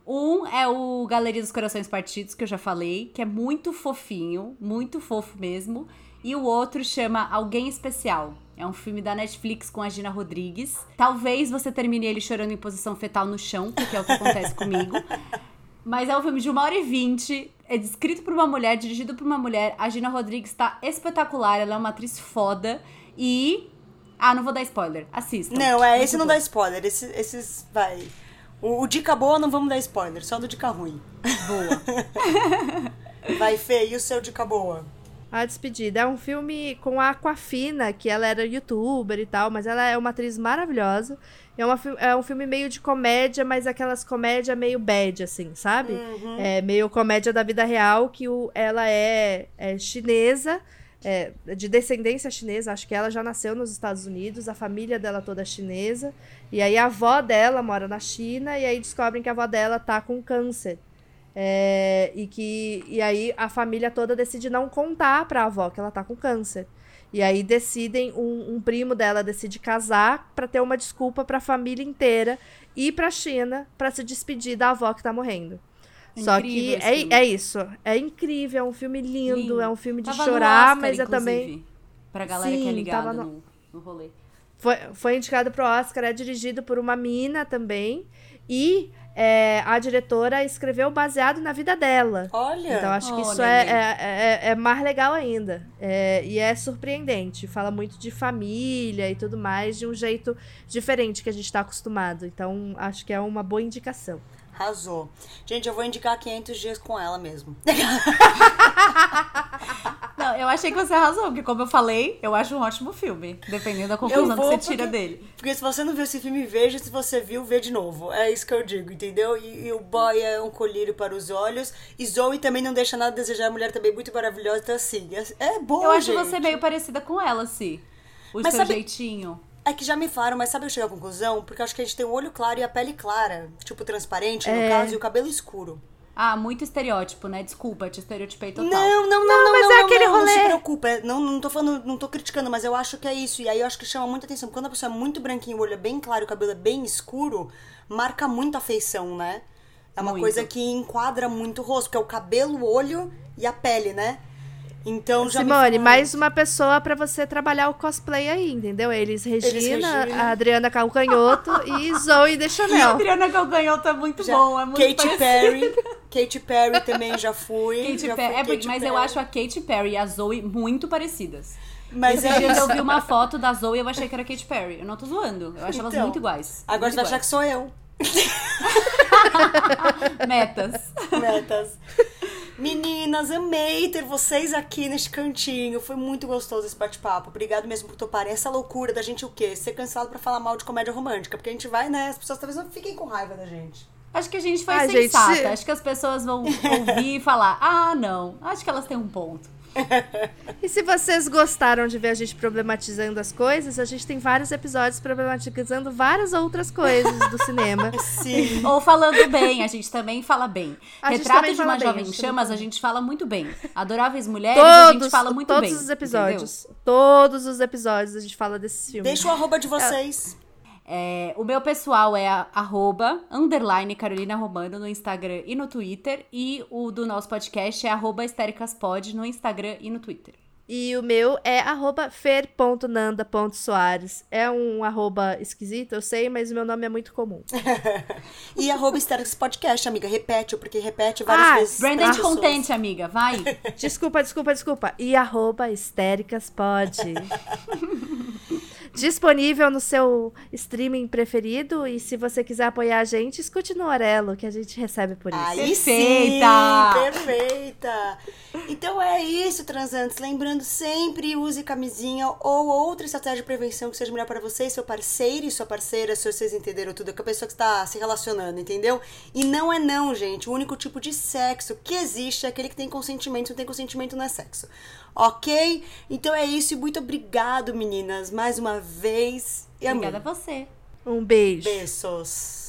[SPEAKER 3] Um é o Galeria dos Corações Partidos, que eu já falei, que é muito fofinho, muito fofo mesmo. E o outro chama Alguém Especial. É um filme da Netflix com a Gina Rodrigues. Talvez você termine ele chorando em posição fetal no chão, porque é o que acontece comigo. Mas é um filme de uma hora e vinte. É escrito por uma mulher, dirigido por uma mulher. A Gina Rodrigues tá espetacular, ela é uma atriz foda. E. Ah, não vou dar spoiler. Assista.
[SPEAKER 2] Não, é,
[SPEAKER 3] Muito
[SPEAKER 2] esse não
[SPEAKER 3] bom.
[SPEAKER 2] dá spoiler. Esse, esses, vai. O, o dica boa não vamos dar spoiler, só do dica ruim.
[SPEAKER 3] Boa.
[SPEAKER 2] Vai, Fê, e o seu dica boa?
[SPEAKER 1] A Despedida é um filme com a Aquafina, que ela era youtuber e tal, mas ela é uma atriz maravilhosa. É, uma, é um filme meio de comédia, mas aquelas comédia meio bad, assim, sabe? É meio comédia da vida real, que o, ela é, é chinesa, é, de descendência chinesa, acho que ela já nasceu nos Estados Unidos, a família dela toda é chinesa. E aí a avó dela mora na China, e aí descobrem que a avó dela tá com câncer. É, e que e aí a família toda decide não contar pra avó que ela tá com câncer. E aí decidem, um, um primo dela decide casar pra ter uma desculpa pra família inteira ir pra China pra se despedir da avó que tá morrendo. Só que é, é isso. É incrível, é um filme lindo,
[SPEAKER 3] Lindo.
[SPEAKER 1] é um filme de
[SPEAKER 3] Tava
[SPEAKER 1] chorar,
[SPEAKER 3] Oscar,
[SPEAKER 1] mas é também.
[SPEAKER 3] Pra galera que é
[SPEAKER 1] Sim,
[SPEAKER 3] ligada
[SPEAKER 1] no-
[SPEAKER 3] no, no rolê.
[SPEAKER 1] Foi, foi indicado pro Oscar, é dirigido por uma mina também. E é, a diretora escreveu baseado na vida dela.
[SPEAKER 2] Olha.
[SPEAKER 1] Então acho que isso
[SPEAKER 3] Olha
[SPEAKER 1] é,
[SPEAKER 3] aí.
[SPEAKER 1] é, é- é mais legal ainda. É, e é surpreendente. Fala muito de família e tudo mais, de um jeito diferente que a gente tá acostumado. Então acho que é uma boa indicação.
[SPEAKER 2] Arrasou. Gente, eu vou indicar 500 dias com ela mesmo.
[SPEAKER 3] Não, eu achei que você arrasou, porque como eu falei, eu acho um ótimo filme. Dependendo da conclusão que você tira
[SPEAKER 2] porque-
[SPEAKER 3] dele.
[SPEAKER 2] Porque se você não viu esse filme, veja. Se você viu, vê de novo. É isso que eu digo, entendeu? E, e o boy é um colírio para os olhos. E Zoe também não deixa nada a desejar. A mulher também é muito maravilhosa. Então, assim, é, é bom,
[SPEAKER 3] Eu acho
[SPEAKER 2] gente.
[SPEAKER 3] você meio parecida com ela, Si. O
[SPEAKER 2] Mas
[SPEAKER 3] seu
[SPEAKER 2] sabe-
[SPEAKER 3] jeitinho.
[SPEAKER 2] É que já me falaram, mas sabe eu cheguei à conclusão? Porque eu acho que a gente tem o olho claro e a pele clara. Tipo, transparente, no
[SPEAKER 1] É.
[SPEAKER 2] caso, e o cabelo escuro.
[SPEAKER 3] Ah, muito estereótipo, né? Desculpa, te estereotipei total.
[SPEAKER 2] Não, não, não, não,
[SPEAKER 1] mas
[SPEAKER 2] não,
[SPEAKER 1] é
[SPEAKER 2] não,
[SPEAKER 1] aquele
[SPEAKER 2] não, não se
[SPEAKER 1] rolê.
[SPEAKER 2] culpa. é- Não, não tô falando, não tô criticando, mas eu acho que é isso. E aí eu acho que chama muita atenção. Quando a pessoa é muito branquinha, o olho é bem claro, o cabelo é bem escuro, marca muito a feição, né? É uma
[SPEAKER 3] Muito.
[SPEAKER 2] coisa que enquadra muito o rosto, porque é o cabelo, o olho e a pele, né? Então já
[SPEAKER 1] Simone, mais uma pessoa pra você trabalhar o cosplay aí, entendeu? Eles Regina,
[SPEAKER 2] Regina.
[SPEAKER 1] a Adriana Calcanhoto e Zoe de
[SPEAKER 3] A
[SPEAKER 1] Chanel.
[SPEAKER 3] Adriana Calcanhoto é muito
[SPEAKER 2] Já-
[SPEAKER 3] bom, é muito
[SPEAKER 2] Katy. Perry. Katy Perry também já fui.
[SPEAKER 3] Katy
[SPEAKER 2] já
[SPEAKER 3] Perry.
[SPEAKER 2] fui
[SPEAKER 3] É,
[SPEAKER 2] Katy
[SPEAKER 3] mas eu
[SPEAKER 2] Perry.
[SPEAKER 3] acho a Katy Perry e a Zoe muito parecidas.
[SPEAKER 2] Mas
[SPEAKER 3] Esses
[SPEAKER 2] é
[SPEAKER 3] dias eu vi uma foto da Zoe e eu achei que era Katy Perry. Eu não tô zoando. Eu acho elas
[SPEAKER 2] Então,
[SPEAKER 3] muito iguais.
[SPEAKER 2] Agora você vai achar que sou eu.
[SPEAKER 3] Metas.
[SPEAKER 2] Metas. Meninas, amei ter vocês aqui neste cantinho. Foi muito gostoso esse bate-papo. Obrigado mesmo por toparem essa loucura da gente o quê? Ser cancelado pra falar mal de comédia romântica. Porque a gente vai, né? As pessoas talvez não fiquem com raiva da gente.
[SPEAKER 3] Acho que a gente foi
[SPEAKER 1] gente,
[SPEAKER 3] sensata.
[SPEAKER 1] se-
[SPEAKER 3] Acho que as pessoas vão ouvir e falar: ah, não. Acho que elas têm um ponto.
[SPEAKER 1] E se vocês gostaram de ver a gente problematizando as coisas, a gente tem vários episódios problematizando várias outras coisas do cinema.
[SPEAKER 2] Sim.
[SPEAKER 3] Ou falando bem, a gente também fala bem.
[SPEAKER 1] A
[SPEAKER 3] Retrato de uma
[SPEAKER 1] bem,
[SPEAKER 3] jovem chamas, a gente fala muito bem. Adoráveis mulheres, a gente
[SPEAKER 1] Todos,
[SPEAKER 3] fala muito
[SPEAKER 1] todos
[SPEAKER 3] bem.
[SPEAKER 1] os episódios. Todos os episódios a gente fala desses filmes.
[SPEAKER 2] Deixa o arroba de vocês.
[SPEAKER 3] É, o meu pessoal é a- arroba, underline Carolina Romano no Instagram e no Twitter. E o do nosso podcast é arroba histéricaspod no Instagram e no Twitter.
[SPEAKER 1] E o meu é arroba fer.nanda.soares. É um arroba esquisito, eu sei, mas o meu nome é muito comum.
[SPEAKER 2] E arroba Hysterics Podcast, amiga. Repete, porque repete várias
[SPEAKER 1] Ah,
[SPEAKER 2] vezes.
[SPEAKER 3] Brandon
[SPEAKER 2] pras pessoas.
[SPEAKER 3] Contente, amiga, vai.
[SPEAKER 1] Desculpa, desculpa, desculpa. E arroba histéricas pode. Disponível no seu streaming preferido. E se você quiser apoiar a gente, escute no Orelo, que a gente recebe por isso.
[SPEAKER 2] Aí
[SPEAKER 3] Perfeita!
[SPEAKER 2] sim, perfeita. Então é isso, transantes. Lembrando sempre, use camisinha ou outra estratégia de prevenção que seja melhor para você, e seu parceiro e sua parceira, se vocês entenderam tudo, é com a pessoa que está se relacionando, entendeu? E não é não, gente. O único tipo de sexo que existe é aquele que tem consentimento. Se não tem consentimento, não é sexo. Ok? Então é isso e muito obrigado, meninas, mais uma vez. E amém.
[SPEAKER 3] Obrigada a você.
[SPEAKER 1] Um beijo.
[SPEAKER 2] Beijos.